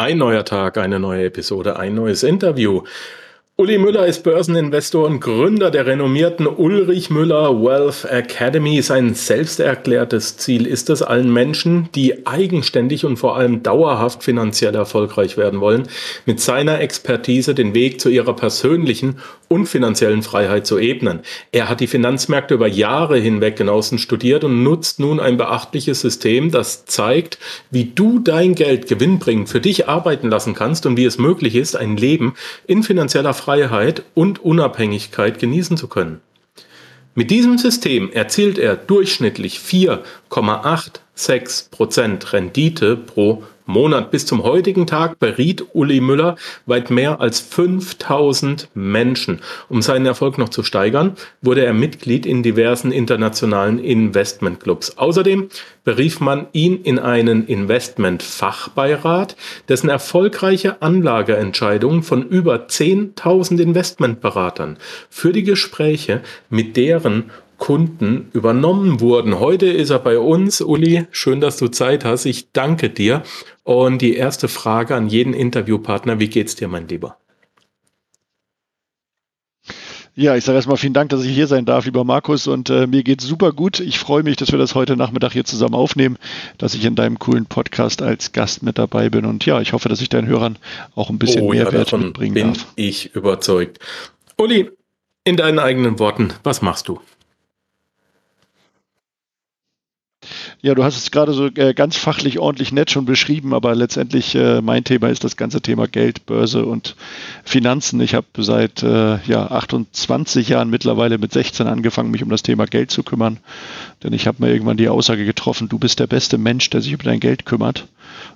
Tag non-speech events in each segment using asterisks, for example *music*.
Ein neuer Tag, eine neue Episode, ein neues Interview. Uli Müller ist Börseninvestor und Gründer der renommierten Ulrich Müller Wealth Academy. Sein selbsterklärtes Ziel ist es, allen Menschen, die eigenständig und vor allem dauerhaft finanziell erfolgreich werden wollen, mit seiner Expertise den Weg zu ihrer persönlichen und finanziellen Freiheit zu ebnen. Er hat die Finanzmärkte über Jahre hinweg genauestens studiert und nutzt nun ein beachtliches System, das zeigt, wie du dein Geld gewinnbringend für dich arbeiten lassen kannst und wie es möglich ist, ein Leben in finanzieller Freiheit und Unabhängigkeit genießen zu können. Mit diesem System erzielt er durchschnittlich 4,86% Rendite pro Monat. Bis zum heutigen Tag beriet Uli Müller weit mehr als 5000 Menschen. Um seinen Erfolg noch zu steigern, wurde er Mitglied in diversen internationalen Investmentclubs. Außerdem berief man ihn in einen Investmentfachbeirat, dessen erfolgreiche Anlageentscheidungen von über 10.000 Investmentberatern für die Gespräche mit deren Kunden übernommen wurden. Heute ist er bei uns. Uli, schön, dass du Zeit hast. Ich danke dir. Und die erste Frage an jeden Interviewpartner, wie geht's dir, mein Lieber? Ja, ich sage erstmal vielen Dank, dass ich hier sein darf, lieber Markus. Und äh, mir geht's super gut. Ich freue mich, dass wir das heute Nachmittag hier zusammen aufnehmen, dass ich in deinem coolen Podcast als Gast mit dabei bin. Und ja, ich hoffe, dass ich deinen Hörern auch ein bisschen oh, Mehrwert ja, mitbringen bin darf. Ich überzeugt. Uli, in deinen eigenen Worten, was machst du? Ja, du hast es gerade so äh, ganz fachlich ordentlich nett schon beschrieben, aber letztendlich äh, mein Thema ist das ganze Thema Geld, Börse und Finanzen. Ich habe seit äh, ja, 28 Jahren mittlerweile mit 16 angefangen, mich um das Thema Geld zu kümmern. Denn ich habe mir irgendwann die Aussage getroffen, du bist der beste Mensch, der sich um dein Geld kümmert.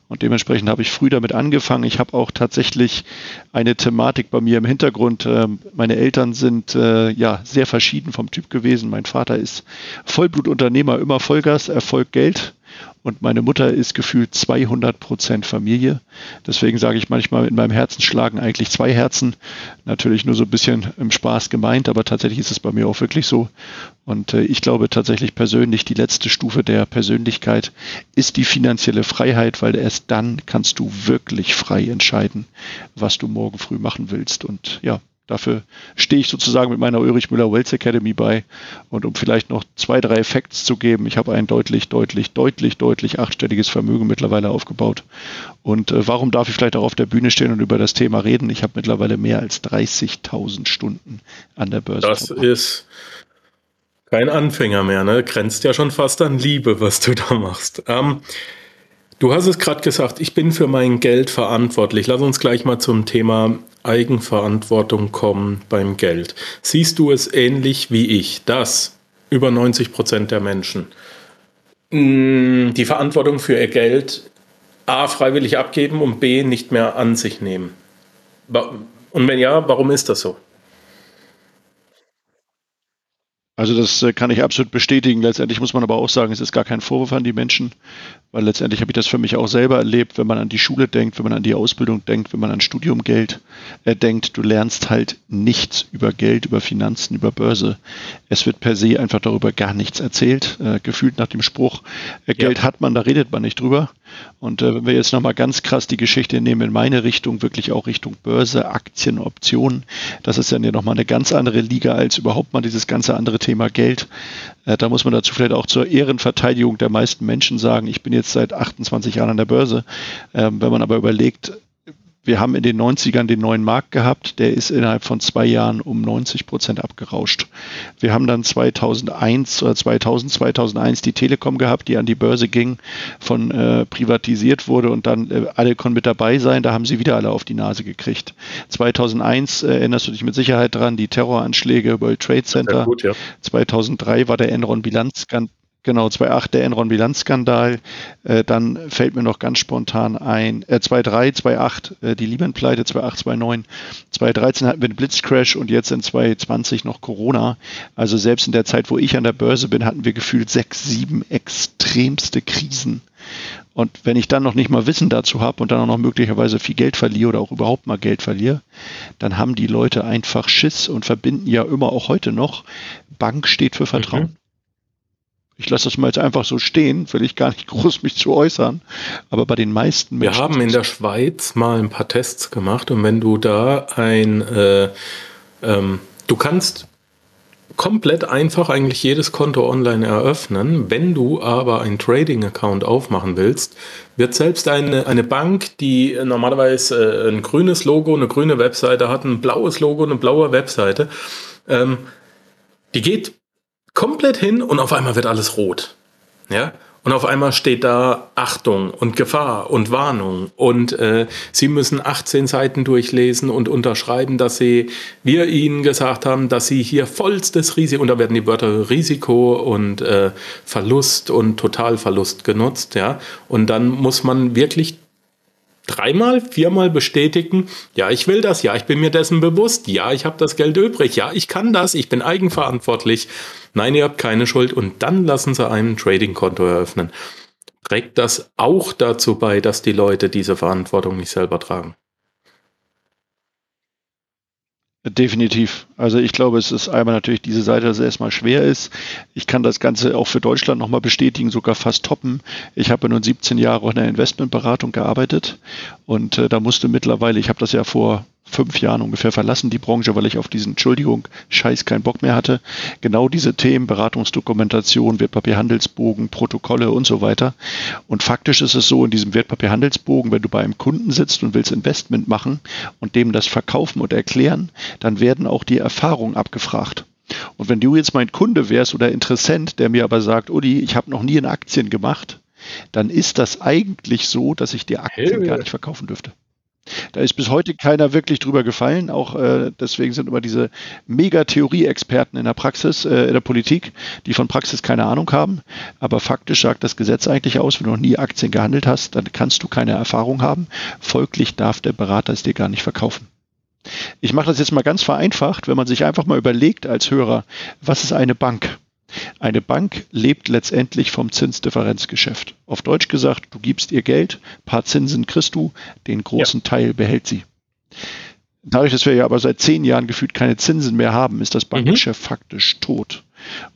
Und dementsprechend habe ich früh damit angefangen. Ich habe auch tatsächlich eine Thematik bei mir im Hintergrund. Ähm, meine Eltern sind äh, ja sehr verschieden vom Typ gewesen. Mein Vater ist Vollblutunternehmer, immer Vollgas, Erfolg, Geld. Und meine Mutter ist gefühlt 200 Prozent Familie. Deswegen sage ich manchmal, in meinem Herzen schlagen eigentlich zwei Herzen. Natürlich nur so ein bisschen im Spaß gemeint, aber tatsächlich ist es bei mir auch wirklich so. Und äh, ich glaube tatsächlich persönlich, die letzte Stufe der Persönlichkeit ist die finanzielle Freiheit, weil erst dann kannst du wirklich frei entscheiden, was du morgen früh machen willst. Und ja, Dafür stehe ich sozusagen mit meiner Ulrich Müller Wealth Academy bei. Und um vielleicht noch zwei, drei Facts zu geben, ich habe ein deutlich, deutlich, deutlich, deutlich achtstelliges Vermögen mittlerweile aufgebaut. Und äh, warum darf ich vielleicht auch auf der Bühne stehen und über das Thema reden? Ich habe mittlerweile mehr als 30.000 Stunden an der Börse. Das verbracht. ist kein Anfänger mehr, ne? Grenzt ja schon fast an Liebe, was du da machst. Ähm, Du hast es gerade gesagt, ich bin für mein Geld verantwortlich. Lass uns gleich mal zum Thema Eigenverantwortung kommen beim Geld. Siehst du es ähnlich wie ich, dass über 90 Prozent der Menschen mm, die Verantwortung für ihr Geld A freiwillig abgeben und B nicht mehr an sich nehmen? Und wenn ja, warum ist das so? Also das äh, kann ich absolut bestätigen. Letztendlich muss man aber auch sagen, es ist gar kein Vorwurf an die Menschen, weil letztendlich habe ich das für mich auch selber erlebt, wenn man an die Schule denkt, wenn man an die Ausbildung denkt, wenn man an Studiumgeld äh, denkt, du lernst halt nichts über Geld, über Finanzen, über Börse. Es wird per se einfach darüber gar nichts erzählt, äh, gefühlt nach dem Spruch, äh, Geld ja. hat man, da redet man nicht drüber. Und äh, wenn wir jetzt nochmal ganz krass die Geschichte nehmen in meine Richtung, wirklich auch Richtung Börse, Aktien, Optionen, das ist dann ja nochmal eine ganz andere Liga als überhaupt mal dieses ganze andere Thema Geld. Äh, da muss man dazu vielleicht auch zur Ehrenverteidigung der meisten Menschen sagen, ich bin jetzt seit 28 Jahren an der Börse. Ähm, wenn man aber überlegt, wir haben in den 90ern den neuen Markt gehabt, der ist innerhalb von zwei Jahren um 90 Prozent abgerauscht. Wir haben dann 2001 oder 2000, 2001 die Telekom gehabt, die an die Börse ging, von äh, privatisiert wurde und dann äh, alle konnten mit dabei sein. Da haben sie wieder alle auf die Nase gekriegt. 2001 äh, erinnerst du dich mit Sicherheit dran, die Terroranschläge World Trade Center. Gut, ja. 2003 war der Enron-Bilanzskandal Genau, 2.8 der Enron-Bilanzskandal. Äh, dann fällt mir noch ganz spontan ein, äh, 2.3, 2.8 äh, die Lehman-Pleite, 2.8, 2.9. 2013 hatten wir den Blitzcrash und jetzt in 2020 noch Corona. Also selbst in der Zeit, wo ich an der Börse bin, hatten wir gefühlt sechs, sieben extremste Krisen. Und wenn ich dann noch nicht mal Wissen dazu habe und dann auch noch möglicherweise viel Geld verliere oder auch überhaupt mal Geld verliere, dann haben die Leute einfach Schiss und verbinden ja immer auch heute noch, Bank steht für Vertrauen. Mhm. Ich lasse das mal jetzt einfach so stehen, will ich gar nicht *laughs* groß mich zu äußern. Aber bei den meisten Menschen. Wir haben in der Schweiz mal ein paar Tests gemacht und wenn du da ein, äh, ähm, du kannst komplett einfach eigentlich jedes Konto online eröffnen. Wenn du aber einen Trading-Account aufmachen willst, wird selbst eine, eine Bank, die normalerweise äh, ein grünes Logo, eine grüne Webseite hat, ein blaues Logo, eine blaue Webseite, ähm, die geht komplett hin und auf einmal wird alles rot. Ja? Und auf einmal steht da Achtung und Gefahr und Warnung. Und äh, Sie müssen 18 Seiten durchlesen und unterschreiben, dass Sie, wir Ihnen gesagt haben, dass Sie hier vollstes Risiko, und da werden die Wörter Risiko und äh, Verlust und Totalverlust genutzt, ja. Und dann muss man wirklich dreimal, viermal bestätigen, ja, ich will das, ja, ich bin mir dessen bewusst, ja, ich habe das Geld übrig, ja, ich kann das, ich bin eigenverantwortlich. Nein, ihr habt keine Schuld und dann lassen sie einem Trading-Konto eröffnen. Trägt das auch dazu bei, dass die Leute diese Verantwortung nicht selber tragen? Definitiv. Also ich glaube, es ist einmal natürlich diese Seite, dass es erstmal schwer ist. Ich kann das Ganze auch für Deutschland nochmal bestätigen, sogar fast toppen. Ich habe nun 17 Jahre in der Investmentberatung gearbeitet und äh, da musste mittlerweile, ich habe das ja vor fünf Jahren ungefähr verlassen, die Branche, weil ich auf diesen, Entschuldigung, Scheiß keinen Bock mehr hatte. Genau diese Themen, Beratungsdokumentation, Wertpapierhandelsbogen, Protokolle und so weiter. Und faktisch ist es so, in diesem Wertpapierhandelsbogen, wenn du bei einem Kunden sitzt und willst Investment machen und dem das verkaufen und erklären, dann werden auch die Erfahrungen abgefragt. Und wenn du jetzt mein Kunde wärst oder Interessent, der mir aber sagt, Uli, ich habe noch nie in Aktien gemacht, dann ist das eigentlich so, dass ich dir Aktien hey. gar nicht verkaufen dürfte. Da ist bis heute keiner wirklich drüber gefallen. Auch äh, deswegen sind immer diese Mega-Theorie-Experten in der Praxis, äh, in der Politik, die von Praxis keine Ahnung haben. Aber faktisch sagt das Gesetz eigentlich aus, wenn du noch nie Aktien gehandelt hast, dann kannst du keine Erfahrung haben. Folglich darf der Berater es dir gar nicht verkaufen. Ich mache das jetzt mal ganz vereinfacht, wenn man sich einfach mal überlegt als Hörer, was ist eine Bank? Eine Bank lebt letztendlich vom Zinsdifferenzgeschäft. Auf Deutsch gesagt, du gibst ihr Geld, paar Zinsen kriegst du, den großen ja. Teil behält sie. Dadurch, dass wir ja aber seit zehn Jahren gefühlt keine Zinsen mehr haben, ist das Bankgeschäft mhm. faktisch tot.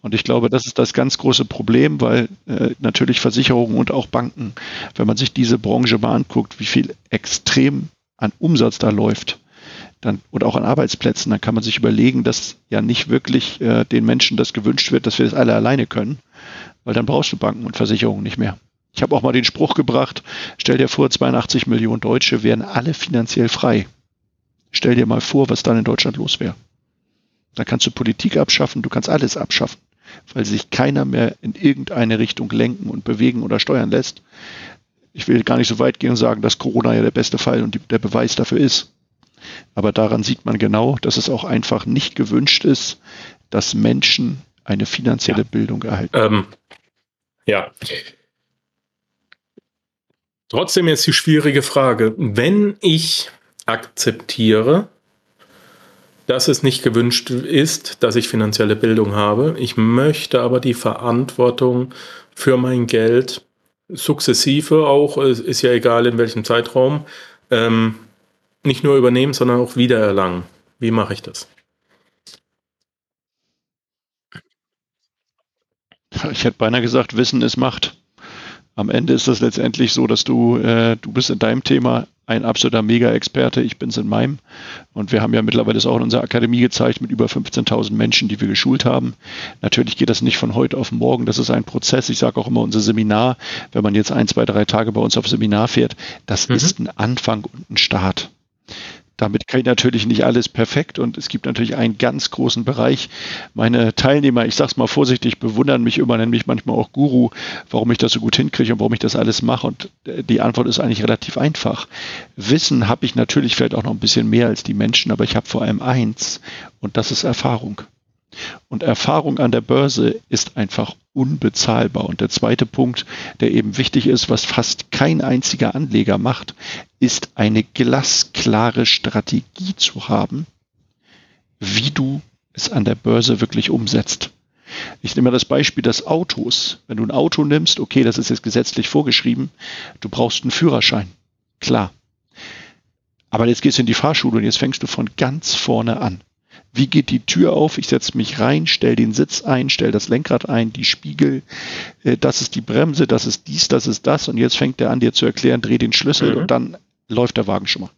Und ich glaube, das ist das ganz große Problem, weil äh, natürlich Versicherungen und auch Banken, wenn man sich diese Branche mal anguckt, wie viel extrem an Umsatz da läuft, dann, und auch an Arbeitsplätzen, dann kann man sich überlegen, dass ja nicht wirklich äh, den Menschen das gewünscht wird, dass wir das alle alleine können, weil dann brauchst du Banken und Versicherungen nicht mehr. Ich habe auch mal den Spruch gebracht, stell dir vor, 82 Millionen Deutsche wären alle finanziell frei. Stell dir mal vor, was dann in Deutschland los wäre. Dann kannst du Politik abschaffen, du kannst alles abschaffen, weil sich keiner mehr in irgendeine Richtung lenken und bewegen oder steuern lässt. Ich will gar nicht so weit gehen und sagen, dass Corona ja der beste Fall und die, der Beweis dafür ist. Aber daran sieht man genau, dass es auch einfach nicht gewünscht ist, dass Menschen eine finanzielle ja. Bildung erhalten. Ähm, ja. Trotzdem jetzt die schwierige Frage. Wenn ich akzeptiere, dass es nicht gewünscht ist, dass ich finanzielle Bildung habe, ich möchte aber die Verantwortung für mein Geld sukzessive auch, ist ja egal in welchem Zeitraum, ähm, nicht nur übernehmen, sondern auch wiedererlangen. Wie mache ich das? Ich hätte beinahe gesagt, Wissen ist Macht. Am Ende ist das letztendlich so, dass du, äh, du bist in deinem Thema ein absoluter Mega-Experte, ich bin es in meinem. Und wir haben ja mittlerweile das auch in unserer Akademie gezeigt mit über 15.000 Menschen, die wir geschult haben. Natürlich geht das nicht von heute auf morgen, das ist ein Prozess. Ich sage auch immer, unser Seminar, wenn man jetzt ein, zwei, drei Tage bei uns auf Seminar fährt, das mhm. ist ein Anfang und ein Start. Damit kann ich natürlich nicht alles perfekt und es gibt natürlich einen ganz großen Bereich. Meine Teilnehmer, ich sage es mal vorsichtig, bewundern mich immer, nennen mich manchmal auch Guru, warum ich das so gut hinkriege und warum ich das alles mache. Und äh, die Antwort ist eigentlich relativ einfach. Wissen habe ich natürlich vielleicht auch noch ein bisschen mehr als die Menschen, aber ich habe vor allem eins und das ist Erfahrung. Und Erfahrung an der Börse ist einfach unbezahlbar. Und der zweite Punkt, der eben wichtig ist, was fast kein einziger Anleger macht, ist eine glasklare Strategie zu haben, wie du es an der Börse wirklich umsetzt. Ich nehme das Beispiel des Autos. Wenn du ein Auto nimmst, okay, das ist jetzt gesetzlich vorgeschrieben, du brauchst einen Führerschein. Klar. Aber jetzt gehst du in die Fahrschule und jetzt fängst du von ganz vorne an Wie geht die Tür auf? Ich setze mich rein, stelle den Sitz ein, stelle das Lenkrad ein, die Spiegel, äh, das ist die Bremse, das ist dies, das ist das. Und jetzt fängt er an, dir zu erklären, dreh den Schlüssel mhm. und dann läuft der Wagen schon mal.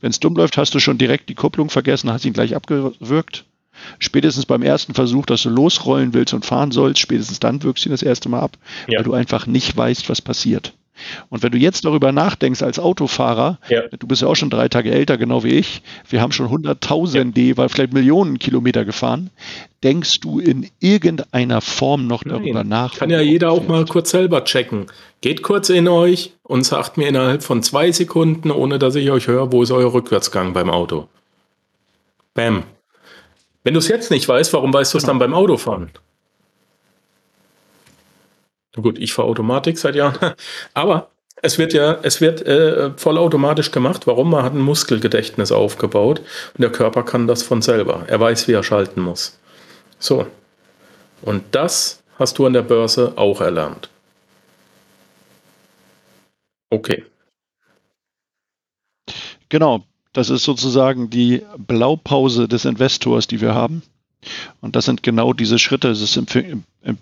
Wenn es dumm läuft, hast du schon direkt die Kupplung vergessen, hast ihn gleich abgewürgt. Spätestens beim ersten Versuch, dass du losrollen willst und fahren sollst, spätestens dann wirkst du ihn das erste Mal ab, ja. weil du einfach nicht weißt, was passiert. Und wenn du jetzt darüber nachdenkst als Autofahrer, ja. du bist ja auch schon drei Tage älter, genau wie ich, wir haben schon hunderttausende, ja. weil vielleicht Millionen Kilometer gefahren, denkst du in irgendeiner Form noch darüber Nein. nach? Kann ja jeder auch mal kurz selber checken. Geht kurz in euch und sagt mir innerhalb von zwei Sekunden, ohne dass ich euch höre, wo ist euer Rückwärtsgang beim Auto? Bam. Wenn du es jetzt nicht weißt, warum weißt du es genau. dann beim Autofahren? Gut, ich fahre Automatik seit Jahren, *laughs* aber es wird ja, es wird äh, vollautomatisch gemacht. Warum? Man hat ein Muskelgedächtnis aufgebaut und der Körper kann das von selber. Er weiß, wie er schalten muss. So. Und das hast du an der Börse auch erlernt. Okay. Genau, das ist sozusagen die Blaupause des Investors, die wir haben. Und das sind genau diese Schritte. Es ist im, im,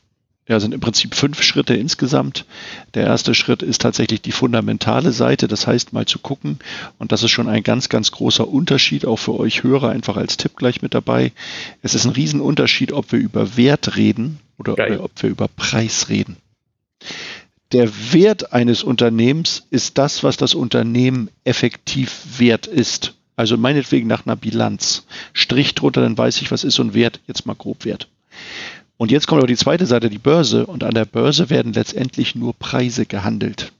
ja, sind im Prinzip fünf Schritte insgesamt. Der erste Schritt ist tatsächlich die fundamentale Seite, das heißt mal zu gucken. Und das ist schon ein ganz, ganz großer Unterschied, auch für euch Hörer, einfach als Tipp gleich mit dabei. Es ist ein Riesenunterschied, ob wir über Wert reden oder Geil. ob wir über Preis reden. Der Wert eines Unternehmens ist das, was das Unternehmen effektiv wert ist. Also meinetwegen nach einer Bilanz. Strich drunter, dann weiß ich, was ist so ein Wert, jetzt mal grob Wert. Und jetzt kommt aber die zweite Seite, die Börse. Und an der Börse werden letztendlich nur Preise gehandelt.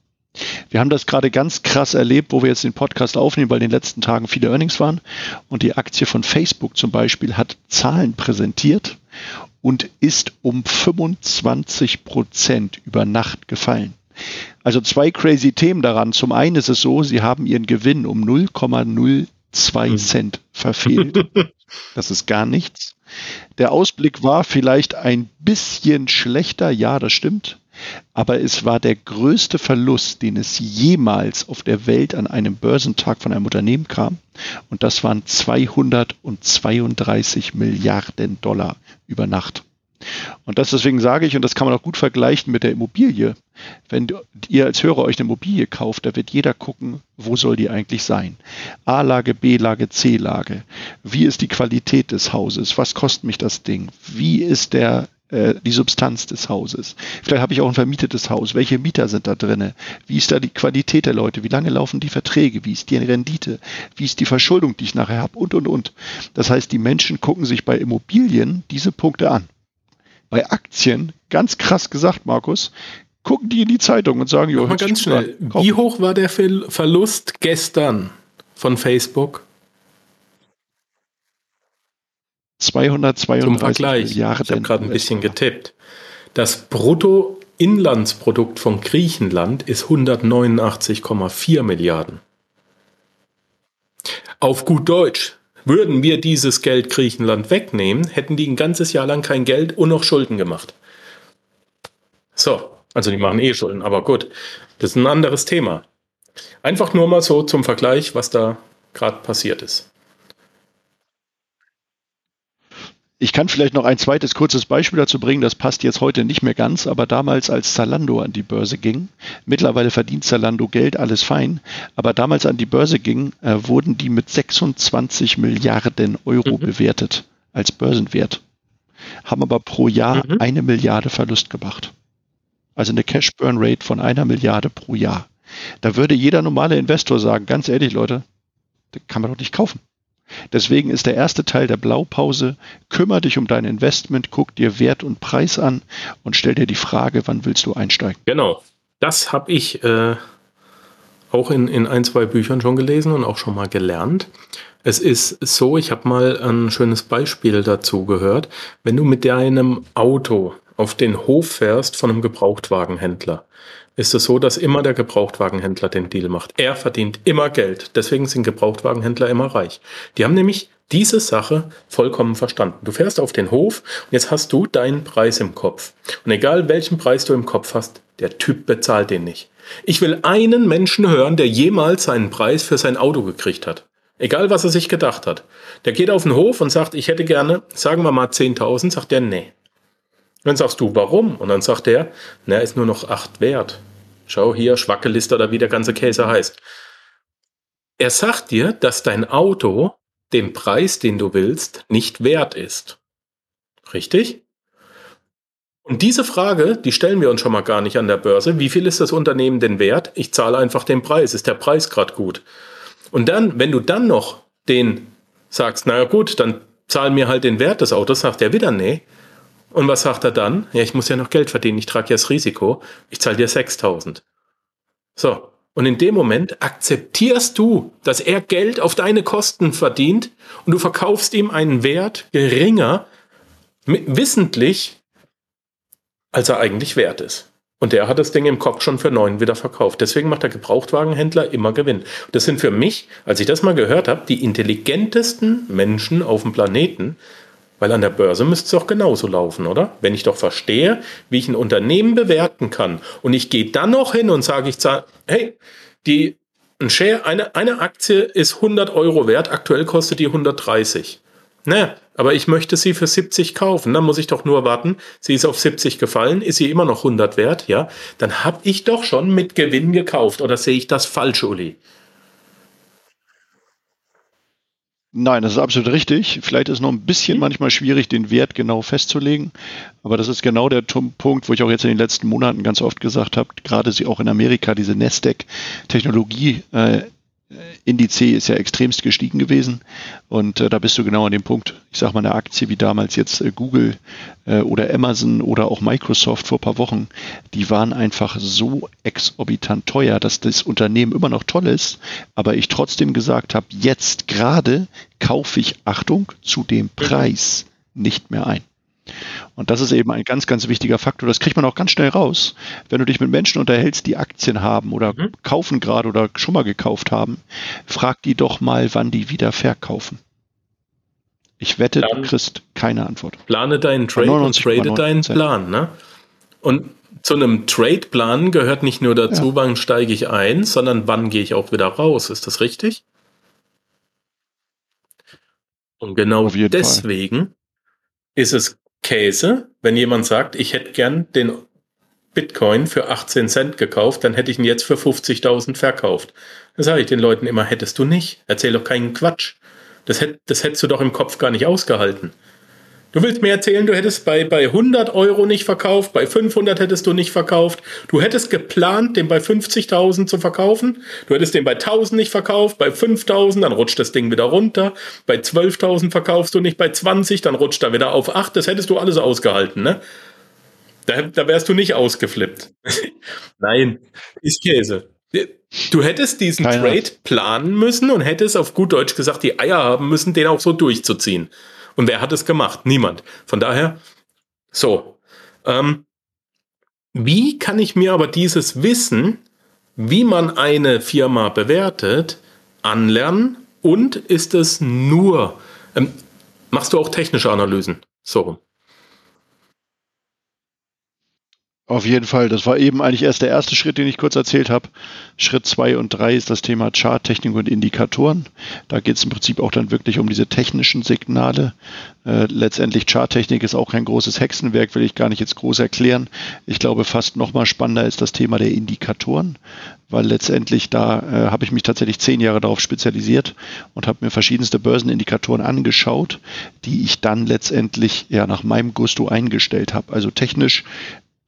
Wir haben das gerade ganz krass erlebt, wo wir jetzt den Podcast aufnehmen, weil in den letzten Tagen viele Earnings waren. Und die Aktie von Facebook zum Beispiel hat Zahlen präsentiert und ist um 25 Prozent über Nacht gefallen. Also zwei crazy Themen daran. Zum einen ist es so, sie haben ihren Gewinn um 0,02 hm. Cent verfehlt. *laughs* Das ist gar nichts. Der Ausblick war vielleicht ein bisschen schlechter, ja, das stimmt. Aber es war der größte Verlust, den es jemals auf der Welt an einem Börsentag von einem Unternehmen kam. Und das waren 232 Milliarden Dollar über Nacht. Und das deswegen sage ich, und das kann man auch gut vergleichen mit der Immobilie. Wenn ihr als Hörer euch eine Immobilie kauft, da wird jeder gucken, wo soll die eigentlich sein? A-Lage, B-Lage, C-Lage. Wie ist die Qualität des Hauses? Was kostet mich das Ding? Wie ist der äh, die Substanz des Hauses. Vielleicht habe ich auch ein vermietetes Haus. Welche Mieter sind da drin? Wie ist da die Qualität der Leute? Wie lange laufen die Verträge? Wie ist die Rendite? Wie ist die Verschuldung, die ich nachher habe? Und, und, und. Das heißt, die Menschen gucken sich bei Immobilien diese Punkte an. Bei Aktien, ganz krass gesagt, Markus, gucken die in die Zeitung und sagen, jo, mal ganz schnell, wie hoch war der Verlust gestern von Facebook? 232 Zum Vergleich, Milliarden ich habe gerade ein bisschen getippt. Das Bruttoinlandsprodukt von Griechenland ist 189,4 Milliarden. Auf gut Deutsch, würden wir dieses Geld Griechenland wegnehmen, hätten die ein ganzes Jahr lang kein Geld und noch Schulden gemacht. So, also die machen eh Schulden, aber gut, das ist ein anderes Thema. Einfach nur mal so zum Vergleich, was da gerade passiert ist. Ich kann vielleicht noch ein zweites kurzes Beispiel dazu bringen, das passt jetzt heute nicht mehr ganz, aber damals als Zalando an die Börse ging, mittlerweile verdient Zalando Geld, alles fein, aber damals an die Börse ging, äh, wurden die mit 26 Milliarden Euro mhm. bewertet als Börsenwert, haben aber pro Jahr mhm. eine Milliarde Verlust gemacht. Also eine Cash Burn Rate von einer Milliarde pro Jahr. Da würde jeder normale Investor sagen, ganz ehrlich Leute, das kann man doch nicht kaufen. Deswegen ist der erste Teil der Blaupause, kümmere dich um dein Investment, guck dir Wert und Preis an und stell dir die Frage, wann willst du einsteigen. Genau, das habe ich äh, auch in, in ein, zwei Büchern schon gelesen und auch schon mal gelernt. Es ist so, ich habe mal ein schönes Beispiel dazu gehört. Wenn du mit deinem Auto auf den Hof fährst von einem Gebrauchtwagenhändler, ist es so, dass immer der Gebrauchtwagenhändler den Deal macht. Er verdient immer Geld. Deswegen sind Gebrauchtwagenhändler immer reich. Die haben nämlich diese Sache vollkommen verstanden. Du fährst auf den Hof und jetzt hast du deinen Preis im Kopf. Und egal welchen Preis du im Kopf hast, der Typ bezahlt den nicht. Ich will einen Menschen hören, der jemals seinen Preis für sein Auto gekriegt hat. Egal, was er sich gedacht hat. Der geht auf den Hof und sagt, ich hätte gerne, sagen wir mal 10.000, sagt er, nee. Dann sagst du, warum? Und dann sagt er, na, ist nur noch 8 wert. Schau hier, Schwackeliste oder wie der ganze Käse heißt. Er sagt dir, dass dein Auto den Preis, den du willst, nicht wert ist. Richtig? Und diese Frage, die stellen wir uns schon mal gar nicht an der Börse. Wie viel ist das Unternehmen denn wert? Ich zahle einfach den Preis. Ist der Preis gerade gut? Und dann, wenn du dann noch den sagst, naja gut, dann zahl mir halt den Wert des Autos, sagt er wieder, nee. Und was sagt er dann? Ja, ich muss ja noch Geld verdienen, ich trage ja das Risiko, ich zahle dir 6000. So, und in dem Moment akzeptierst du, dass er Geld auf deine Kosten verdient und du verkaufst ihm einen Wert geringer, wissentlich, als er eigentlich wert ist. Und der hat das Ding im Kopf schon für neun wieder verkauft. Deswegen macht der Gebrauchtwagenhändler immer Gewinn. Das sind für mich, als ich das mal gehört habe, die intelligentesten Menschen auf dem Planeten, weil an der Börse müsste es doch genauso laufen, oder? Wenn ich doch verstehe, wie ich ein Unternehmen bewerten kann und ich gehe dann noch hin und sage, ich zahle, hey, die, ein Share, eine, eine Aktie ist 100 Euro wert, aktuell kostet die 130. Naja, aber ich möchte sie für 70 kaufen. Dann muss ich doch nur warten. Sie ist auf 70 gefallen. Ist sie immer noch 100 wert? Ja. Dann habe ich doch schon mit Gewinn gekauft. Oder sehe ich das falsch, Uli? Nein, das ist absolut richtig. Vielleicht ist es noch ein bisschen mhm. manchmal schwierig, den Wert genau festzulegen. Aber das ist genau der Punkt, wo ich auch jetzt in den letzten Monaten ganz oft gesagt habe, gerade sie auch in Amerika, diese Nasdaq-Technologie äh, Indice ist ja extremst gestiegen gewesen und äh, da bist du genau an dem Punkt. Ich sage mal, eine Aktie wie damals jetzt äh, Google äh, oder Amazon oder auch Microsoft vor ein paar Wochen, die waren einfach so exorbitant teuer, dass das Unternehmen immer noch toll ist, aber ich trotzdem gesagt habe, jetzt gerade kaufe ich, Achtung, zu dem Preis nicht mehr ein. Und das ist eben ein ganz, ganz wichtiger Faktor. Das kriegt man auch ganz schnell raus. Wenn du dich mit Menschen unterhältst, die Aktien haben oder mhm. kaufen gerade oder schon mal gekauft haben, frag die doch mal, wann die wieder verkaufen. Ich wette, Plan, du kriegst keine Antwort. Plane deinen Trade und trade deinen Plan. Ne? Und zu einem Trade-Plan gehört nicht nur dazu, ja. wann steige ich ein, sondern wann gehe ich auch wieder raus. Ist das richtig? Und genau deswegen Fall. ist es Käse, wenn jemand sagt, ich hätte gern den Bitcoin für 18 Cent gekauft, dann hätte ich ihn jetzt für 50.000 verkauft. Dann sage ich den Leuten immer, hättest du nicht. Erzähl doch keinen Quatsch. Das, hätt, das hättest du doch im Kopf gar nicht ausgehalten. Du willst mir erzählen, du hättest bei, bei 100 Euro nicht verkauft, bei 500 hättest du nicht verkauft. Du hättest geplant, den bei 50.000 zu verkaufen. Du hättest den bei 1000 nicht verkauft, bei 5000, dann rutscht das Ding wieder runter. Bei 12.000 verkaufst du nicht, bei 20, dann rutscht er wieder auf 8. Das hättest du alles ausgehalten, ne? Da, da wärst du nicht ausgeflippt. *laughs* Nein, ist Käse. Du hättest diesen Keine. Trade planen müssen und hättest auf gut Deutsch gesagt die Eier haben müssen, den auch so durchzuziehen. Und wer hat es gemacht? Niemand. Von daher, so. Ähm, wie kann ich mir aber dieses Wissen, wie man eine Firma bewertet, anlernen? Und ist es nur, ähm, machst du auch technische Analysen? So. Auf jeden Fall. Das war eben eigentlich erst der erste Schritt, den ich kurz erzählt habe. Schritt zwei und drei ist das Thema Charttechnik und Indikatoren. Da geht es im Prinzip auch dann wirklich um diese technischen Signale. Äh, letztendlich Charttechnik ist auch kein großes Hexenwerk, will ich gar nicht jetzt groß erklären. Ich glaube, fast noch mal spannender ist das Thema der Indikatoren, weil letztendlich da äh, habe ich mich tatsächlich zehn Jahre darauf spezialisiert und habe mir verschiedenste Börsenindikatoren angeschaut, die ich dann letztendlich ja nach meinem Gusto eingestellt habe. Also technisch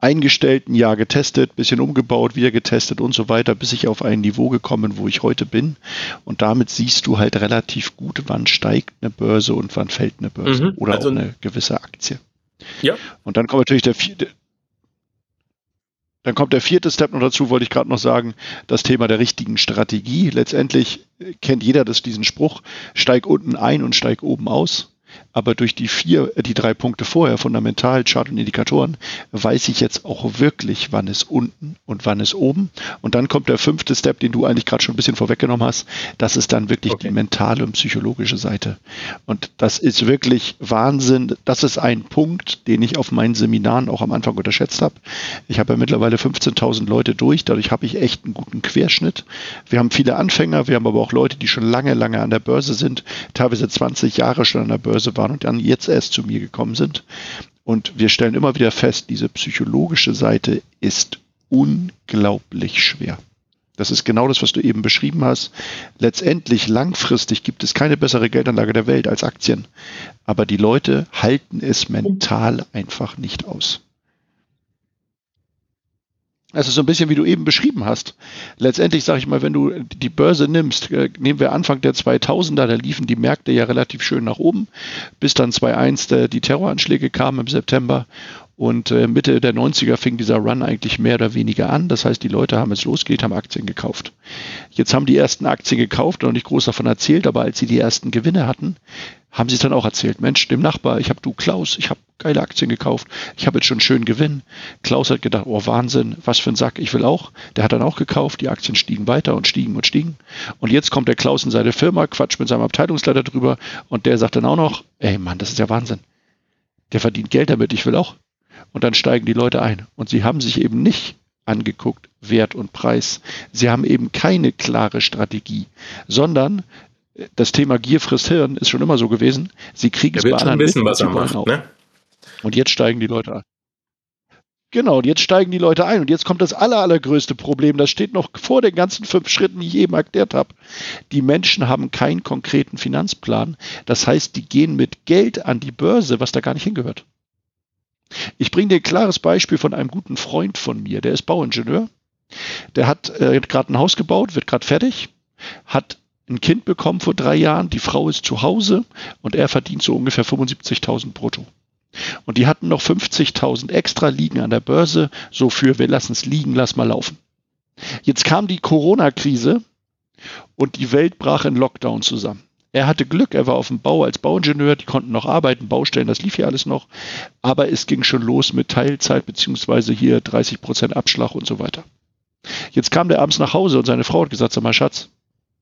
eingestellt, ein Jahr getestet, bisschen umgebaut, wieder getestet und so weiter, bis ich auf ein Niveau gekommen, wo ich heute bin. Und damit siehst du halt relativ gut, wann steigt eine Börse und wann fällt eine Börse mhm, oder also auch eine gewisse Aktie. Ja. Und dann kommt natürlich der vierte, dann kommt der vierte Step noch dazu, wollte ich gerade noch sagen, das Thema der richtigen Strategie. Letztendlich kennt jeder das, diesen Spruch, steig unten ein und steig oben aus. Aber durch die vier, äh, die drei Punkte vorher, fundamental, Chart und Indikatoren, weiß ich jetzt auch wirklich, wann es unten und wann es oben. Und dann kommt der fünfte Step, den du eigentlich gerade schon ein bisschen vorweggenommen hast. Das ist dann wirklich okay. die mentale und psychologische Seite. Und das ist wirklich Wahnsinn. Das ist ein Punkt, den ich auf meinen Seminaren auch am Anfang unterschätzt habe. Ich habe ja mittlerweile 15.000 Leute durch. Dadurch habe ich echt einen guten Querschnitt. Wir haben viele Anfänger. Wir haben aber auch Leute, die schon lange, lange an der Börse sind. Teilweise 20 Jahre schon an der Börse Börse waren und dann jetzt erst zu mir gekommen sind. Und wir stellen immer wieder fest, diese psychologische Seite ist unglaublich schwer. Das ist genau das, was du eben beschrieben hast. Letztendlich langfristig gibt es keine bessere Geldanlage der Welt als Aktien. Aber die Leute halten es mental einfach nicht aus. Also so ein bisschen wie du eben beschrieben hast. Letztendlich sage ich mal, wenn du die Börse nimmst, äh, nehmen wir Anfang der 2000er, da liefen die Märkte ja relativ schön nach oben, bis dann 2001 die Terroranschläge kamen im September und äh, Mitte der 90er fing dieser Run eigentlich mehr oder weniger an. Das heißt, die Leute haben es losgeht, haben Aktien gekauft. Jetzt haben die ersten Aktien gekauft und nicht groß davon erzählt, aber als sie die ersten Gewinne hatten, haben sie es dann auch erzählt. Mensch, dem Nachbar, ich habe du Klaus, ich habe geile Aktien gekauft, ich habe jetzt schon schönen Gewinn. Klaus hat gedacht, oh Wahnsinn, was für ein Sack, ich will auch. Der hat dann auch gekauft, die Aktien stiegen weiter und stiegen und stiegen. Und jetzt kommt der Klaus in seine Firma, quatscht mit seinem Abteilungsleiter drüber und der sagt dann auch noch, ey Mann, das ist ja Wahnsinn. Der verdient Geld damit, ich will auch. Und dann steigen die Leute ein. Und sie haben sich eben nicht angeguckt, Wert und Preis. Sie haben eben keine klare Strategie, sondern das Thema Gier frisst Hirn ist schon immer so gewesen. Sie kriegen es bei anderen wissen, was er macht. Ne? Und jetzt steigen die Leute ein. Genau, und jetzt steigen die Leute ein. Und jetzt kommt das aller, allergrößte Problem. Das steht noch vor den ganzen fünf Schritten, die ich eben erklärt habe. Die Menschen haben keinen konkreten Finanzplan. Das heißt, die gehen mit Geld an die Börse, was da gar nicht hingehört. Ich bringe dir ein klares Beispiel von einem guten Freund von mir. Der ist Bauingenieur. Der hat äh, gerade ein Haus gebaut, wird gerade fertig, hat ein Kind bekommen vor drei Jahren, die Frau ist zu Hause und er verdient so ungefähr 75.000 brutto. Und die hatten noch 50.000 extra liegen an der Börse, so für wir lassen es liegen, lass mal laufen. Jetzt kam die Corona-Krise und die Welt brach in Lockdown zusammen. Er hatte Glück, er war auf dem Bau als Bauingenieur, die konnten noch arbeiten, Baustellen, das lief ja alles noch. Aber es ging schon los mit Teilzeit beziehungsweise hier 30 Prozent Abschlag und so weiter. Jetzt kam der abends nach Hause und seine Frau hat gesagt, sag mal Schatz,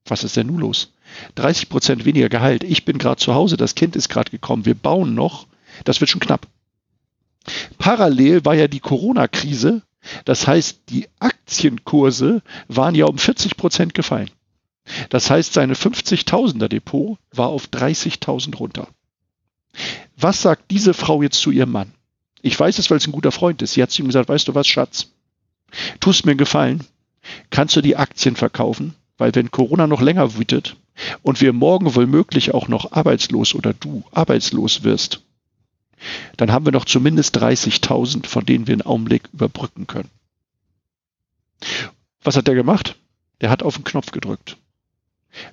was ist denn nun los? 30 Prozent weniger Gehalt. Ich bin gerade zu Hause, das Kind ist gerade gekommen, wir bauen noch. Das wird schon knapp. Parallel war ja die Corona-Krise. Das heißt, die Aktienkurse waren ja um 40 Prozent gefallen. Das heißt, seine 50.000er Depot war auf 30.000 runter. Was sagt diese Frau jetzt zu ihrem Mann? Ich weiß es, weil es ein guter Freund ist. Sie hat zu ihm gesagt, weißt du was, Schatz? Tust mir einen Gefallen. Kannst du die Aktien verkaufen? Weil wenn Corona noch länger wütet und wir morgen womöglich auch noch arbeitslos oder du arbeitslos wirst, dann haben wir noch zumindest 30.000, von denen wir einen Augenblick überbrücken können. Was hat der gemacht? Der hat auf den Knopf gedrückt,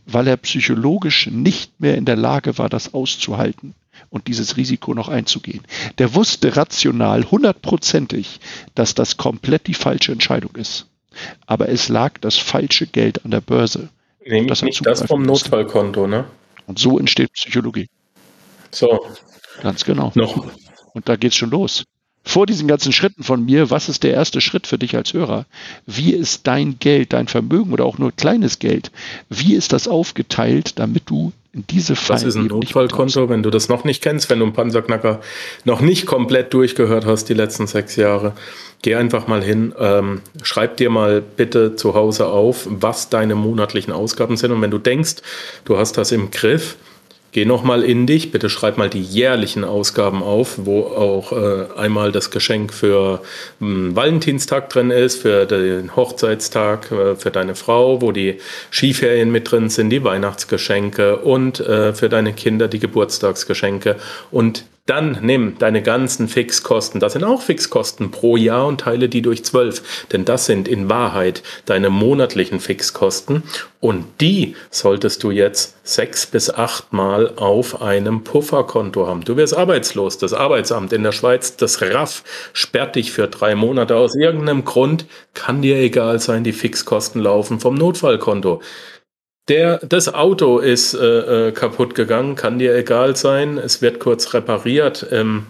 weil er psychologisch nicht mehr in der Lage war, das auszuhalten und dieses Risiko noch einzugehen. Der wusste rational, hundertprozentig, dass das komplett die falsche Entscheidung ist aber es lag das falsche Geld an der Börse. Nämlich das nicht das vom Notfallkonto, ne? Und so entsteht Psychologie. So. Ganz genau. Noch. Und da geht's schon los. Vor diesen ganzen Schritten von mir, was ist der erste Schritt für dich als Hörer? Wie ist dein Geld, dein Vermögen oder auch nur kleines Geld, wie ist das aufgeteilt, damit du in diese Fallen Das ist ein Notfallkonto, wenn du das noch nicht kennst, wenn du einen Panzerknacker noch nicht komplett durchgehört hast die letzten sechs Jahre. Geh einfach mal hin, ähm, schreib dir mal bitte zu Hause auf, was deine monatlichen Ausgaben sind. Und wenn du denkst, du hast das im Griff, Geh nochmal in dich, bitte schreib mal die jährlichen Ausgaben auf, wo auch äh, einmal das Geschenk für den hm, Valentinstag drin ist, für den Hochzeitstag, äh, für deine Frau, wo die Skiferien mit drin sind, die Weihnachtsgeschenke und äh, für deine Kinder die Geburtstagsgeschenke. Und dann nimm deine ganzen Fixkosten, das sind auch Fixkosten pro Jahr und teile die durch zwölf, denn das sind in Wahrheit deine monatlichen Fixkosten und die solltest du jetzt sechs bis acht Mal auf einem Pufferkonto haben. Du wirst arbeitslos. Das Arbeitsamt in der Schweiz, das RAF, sperrt dich für drei Monate aus irgendeinem Grund. Kann dir egal sein, die Fixkosten laufen vom Notfallkonto. Der, das Auto ist äh, äh, kaputt gegangen, kann dir egal sein. Es wird kurz repariert. Ähm,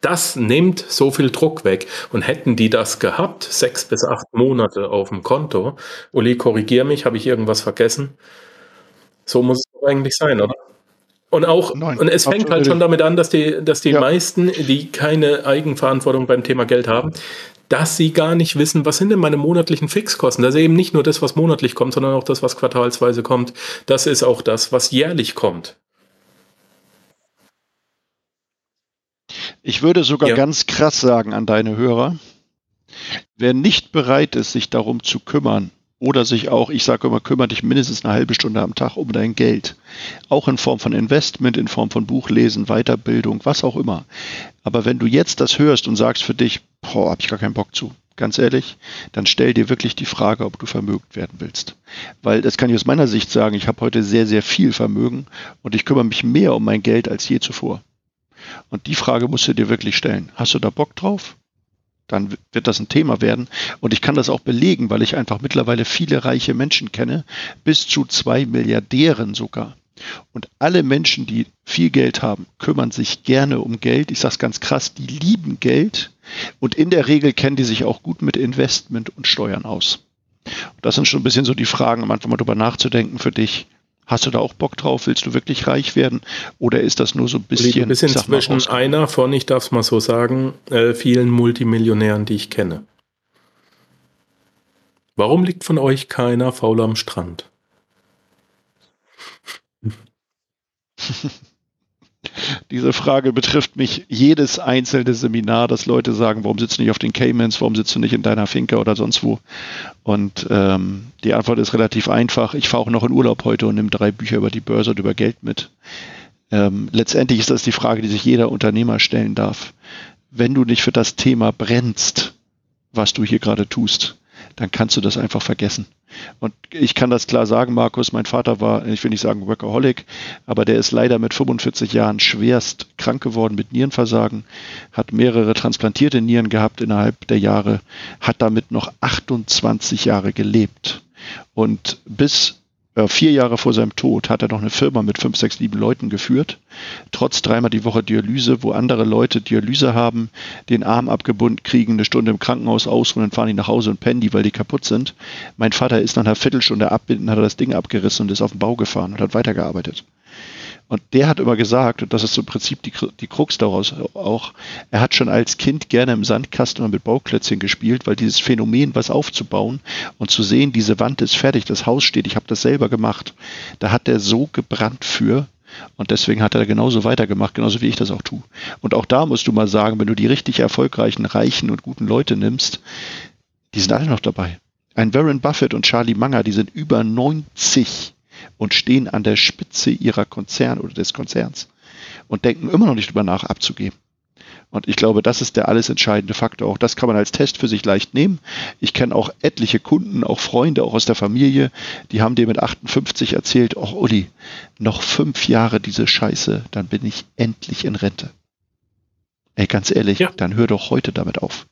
das nimmt so viel Druck weg. Und hätten die das gehabt, sechs bis acht Monate auf dem Konto, Uli, korrigier mich, habe ich irgendwas vergessen? So muss es eigentlich sein, oder? Und auch, Nein, und es fängt halt schon damit an, dass die, dass die ja. meisten, die keine Eigenverantwortung beim Thema Geld haben, dass sie gar nicht wissen, was sind denn meine monatlichen Fixkosten. Das ist eben nicht nur das, was monatlich kommt, sondern auch das, was quartalsweise kommt. Das ist auch das, was jährlich kommt. Ich würde sogar ja. ganz krass sagen an deine Hörer, wer nicht bereit ist, sich darum zu kümmern, oder sich auch, ich sage immer, kümmere dich mindestens eine halbe Stunde am Tag um dein Geld. Auch in Form von Investment, in Form von Buchlesen, Weiterbildung, was auch immer. Aber wenn du jetzt das hörst und sagst für dich, boah, hab ich gar keinen Bock zu, ganz ehrlich, dann stell dir wirklich die Frage, ob du vermögend werden willst. Weil das kann ich aus meiner Sicht sagen, ich habe heute sehr, sehr viel Vermögen und ich kümmere mich mehr um mein Geld als je zuvor. Und die Frage musst du dir wirklich stellen. Hast du da Bock drauf? dann wird das ein Thema werden. Und ich kann das auch belegen, weil ich einfach mittlerweile viele reiche Menschen kenne, bis zu zwei Milliardären sogar. Und alle Menschen, die viel Geld haben, kümmern sich gerne um Geld. Ich sage es ganz krass, die lieben Geld. Und in der Regel kennen die sich auch gut mit Investment und Steuern aus. Das sind schon ein bisschen so die Fragen, um einfach mal drüber nachzudenken für dich. Hast du da auch Bock drauf? Willst du wirklich reich werden? Oder ist das nur so ein bisschen. Du bist inzwischen mal, einer von, ich darf es mal so sagen, äh, vielen Multimillionären, die ich kenne. Warum liegt von euch keiner faul am Strand? *laughs* Diese Frage betrifft mich jedes einzelne Seminar, dass Leute sagen, warum sitzt du nicht auf den Caymans, warum sitzt du nicht in deiner Finca oder sonst wo? Und ähm, die Antwort ist relativ einfach. Ich fahre auch noch in Urlaub heute und nehme drei Bücher über die Börse und über Geld mit. Ähm, letztendlich ist das die Frage, die sich jeder Unternehmer stellen darf. Wenn du nicht für das Thema brennst, was du hier gerade tust, dann kannst du das einfach vergessen. Und ich kann das klar sagen, Markus, mein Vater war, ich will nicht sagen Workaholic, aber der ist leider mit 45 Jahren schwerst krank geworden mit Nierenversagen, hat mehrere transplantierte Nieren gehabt innerhalb der Jahre, hat damit noch 28 Jahre gelebt. Und bis vier Jahre vor seinem Tod hat er noch eine Firma mit fünf, sechs, sieben Leuten geführt, trotz dreimal die Woche Dialyse, wo andere Leute Dialyse haben, den Arm abgebunden kriegen, eine Stunde im Krankenhaus ausruhen, dann fahren die nach Hause und pennen die, weil die kaputt sind. Mein Vater ist nach einer Viertelstunde abbinden, hat er das Ding abgerissen und ist auf den Bau gefahren und hat weitergearbeitet. Und der hat immer gesagt, und das ist so im Prinzip die, die Krux daraus auch, er hat schon als Kind gerne im Sandkasten mit Bauklötzchen gespielt, weil dieses Phänomen, was aufzubauen und zu sehen, diese Wand ist fertig, das Haus steht, ich habe das selber gemacht, da hat er so gebrannt für, und deswegen hat er genauso weitergemacht, genauso wie ich das auch tue. Und auch da musst du mal sagen, wenn du die richtig erfolgreichen, reichen und guten Leute nimmst, die sind alle noch dabei. Ein Warren Buffett und Charlie Munger, die sind über 90 und stehen an der Spitze ihrer Konzern oder des Konzerns und denken immer noch nicht drüber nach, abzugeben. Und ich glaube, das ist der alles entscheidende Faktor. Auch das kann man als Test für sich leicht nehmen. Ich kenne auch etliche Kunden, auch Freunde, auch aus der Familie, die haben dir mit 58 erzählt, oh Uli, noch fünf Jahre diese Scheiße, dann bin ich endlich in Rente. Ey, ganz ehrlich, ja. dann hör doch heute damit auf.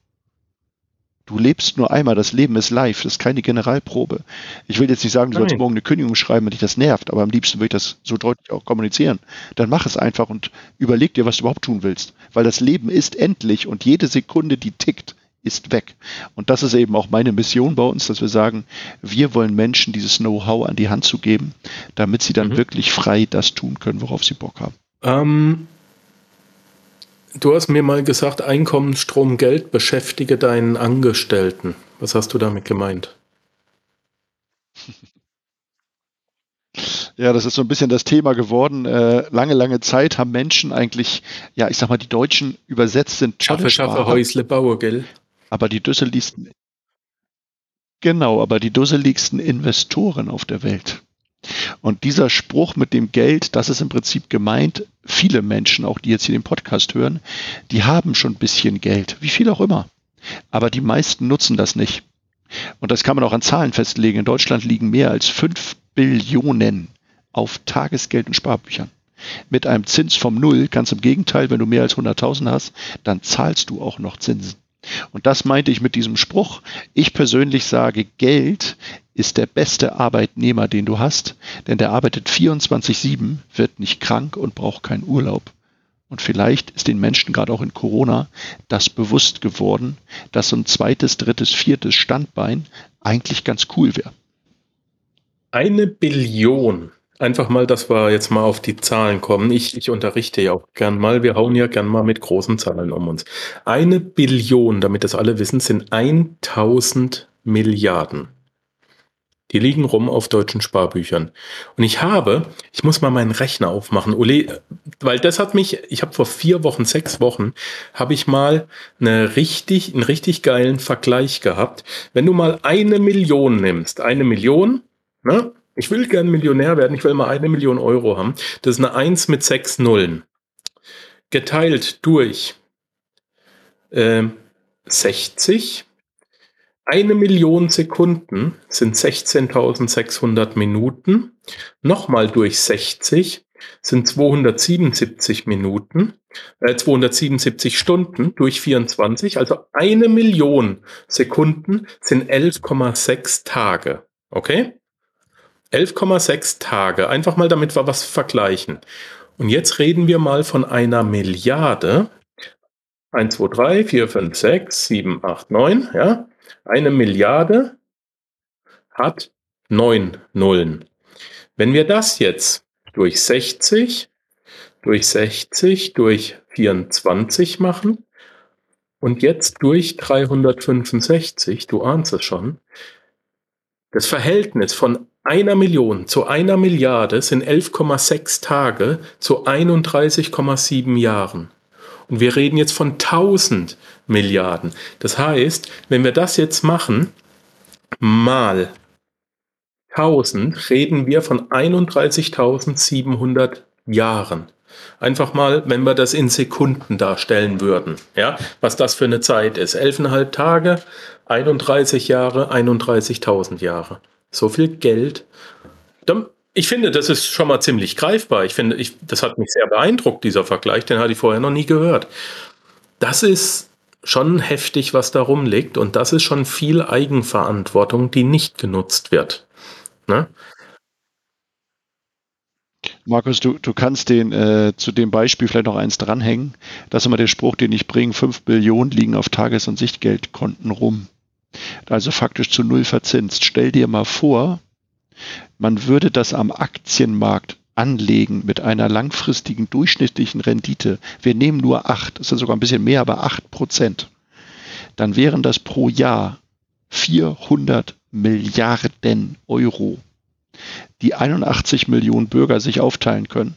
Du lebst nur einmal, das Leben ist live, das ist keine Generalprobe. Ich will jetzt nicht sagen, du Nein. sollst morgen eine Kündigung schreiben, wenn dich das nervt, aber am liebsten würde ich das so deutlich auch kommunizieren. Dann mach es einfach und überleg dir, was du überhaupt tun willst. Weil das Leben ist endlich und jede Sekunde, die tickt, ist weg. Und das ist eben auch meine Mission bei uns, dass wir sagen, wir wollen Menschen dieses Know-how an die Hand zu geben, damit sie dann mhm. wirklich frei das tun können, worauf sie Bock haben. Ähm, Du hast mir mal gesagt, Einkommen, Strom, Geld beschäftige deinen Angestellten. Was hast du damit gemeint? Ja, das ist so ein bisschen das Thema geworden. Äh, lange, lange Zeit haben Menschen eigentlich, ja, ich sag mal, die Deutschen übersetzt sind. Schaffe, schaffe, Häusle, baue, gell? Aber die dusseligsten, genau, aber die dusseligsten Investoren auf der Welt und dieser Spruch mit dem Geld, das ist im Prinzip gemeint, viele Menschen, auch die jetzt hier den Podcast hören, die haben schon ein bisschen Geld, wie viel auch immer. Aber die meisten nutzen das nicht. Und das kann man auch an Zahlen festlegen. In Deutschland liegen mehr als 5 Billionen auf Tagesgeld und Sparbüchern. Mit einem Zins vom Null, ganz im Gegenteil, wenn du mehr als 100.000 hast, dann zahlst du auch noch Zinsen. Und das meinte ich mit diesem Spruch. Ich persönlich sage, Geld ist der beste Arbeitnehmer, den du hast, denn der arbeitet 24-7, wird nicht krank und braucht keinen Urlaub. Und vielleicht ist den Menschen gerade auch in Corona das bewusst geworden, dass so ein zweites, drittes, viertes Standbein eigentlich ganz cool wäre. Eine Billion. Einfach mal, dass wir jetzt mal auf die Zahlen kommen. Ich, ich unterrichte ja auch gern mal. Wir hauen ja gern mal mit großen Zahlen um uns. Eine Billion, damit das alle wissen, sind 1000 Milliarden. Die liegen rum auf deutschen Sparbüchern. Und ich habe, ich muss mal meinen Rechner aufmachen, Uli, weil das hat mich, ich habe vor vier Wochen, sechs Wochen, habe ich mal eine richtig, einen richtig geilen Vergleich gehabt. Wenn du mal eine Million nimmst, eine Million, ne? Ich will gern Millionär werden, ich will mal eine Million Euro haben. Das ist eine Eins mit sechs Nullen. Geteilt durch äh, 60 eine Million Sekunden sind 16.600 Minuten. Nochmal durch 60 sind 277 Minuten, äh, 277 Stunden durch 24. Also eine Million Sekunden sind 11,6 Tage. Okay? 11,6 Tage. Einfach mal, damit wir was vergleichen. Und jetzt reden wir mal von einer Milliarde. 1, 2, 3, 4, 5, 6, 7, 8, 9, ja. Eine Milliarde hat neun Nullen. Wenn wir das jetzt durch 60, durch 60, durch 24 machen und jetzt durch 365, du ahnst es schon, das Verhältnis von einer Million zu einer Milliarde sind 11,6 Tage zu 31,7 Jahren. Und wir reden jetzt von 1000 Milliarden. Das heißt, wenn wir das jetzt machen, mal 1000, reden wir von 31.700 Jahren. Einfach mal, wenn wir das in Sekunden darstellen würden, ja, was das für eine Zeit ist. 11,5 Tage, 31 Jahre, 31.000 Jahre. So viel Geld. Ich finde, das ist schon mal ziemlich greifbar. Ich finde, ich, das hat mich sehr beeindruckt, dieser Vergleich. Den hatte ich vorher noch nie gehört. Das ist schon heftig, was da rumliegt. Und das ist schon viel Eigenverantwortung, die nicht genutzt wird. Ne? Markus, du, du kannst den äh, zu dem Beispiel vielleicht noch eins dranhängen. Das ist immer der Spruch, den ich bringe. Fünf Billionen liegen auf Tages- und Sichtgeldkonten rum. Also faktisch zu null verzinst. Stell dir mal vor, man würde das am Aktienmarkt anlegen mit einer langfristigen durchschnittlichen Rendite, wir nehmen nur 8, das ist sogar ein bisschen mehr, aber 8 Prozent, dann wären das pro Jahr 400 Milliarden Euro, die 81 Millionen Bürger sich aufteilen können.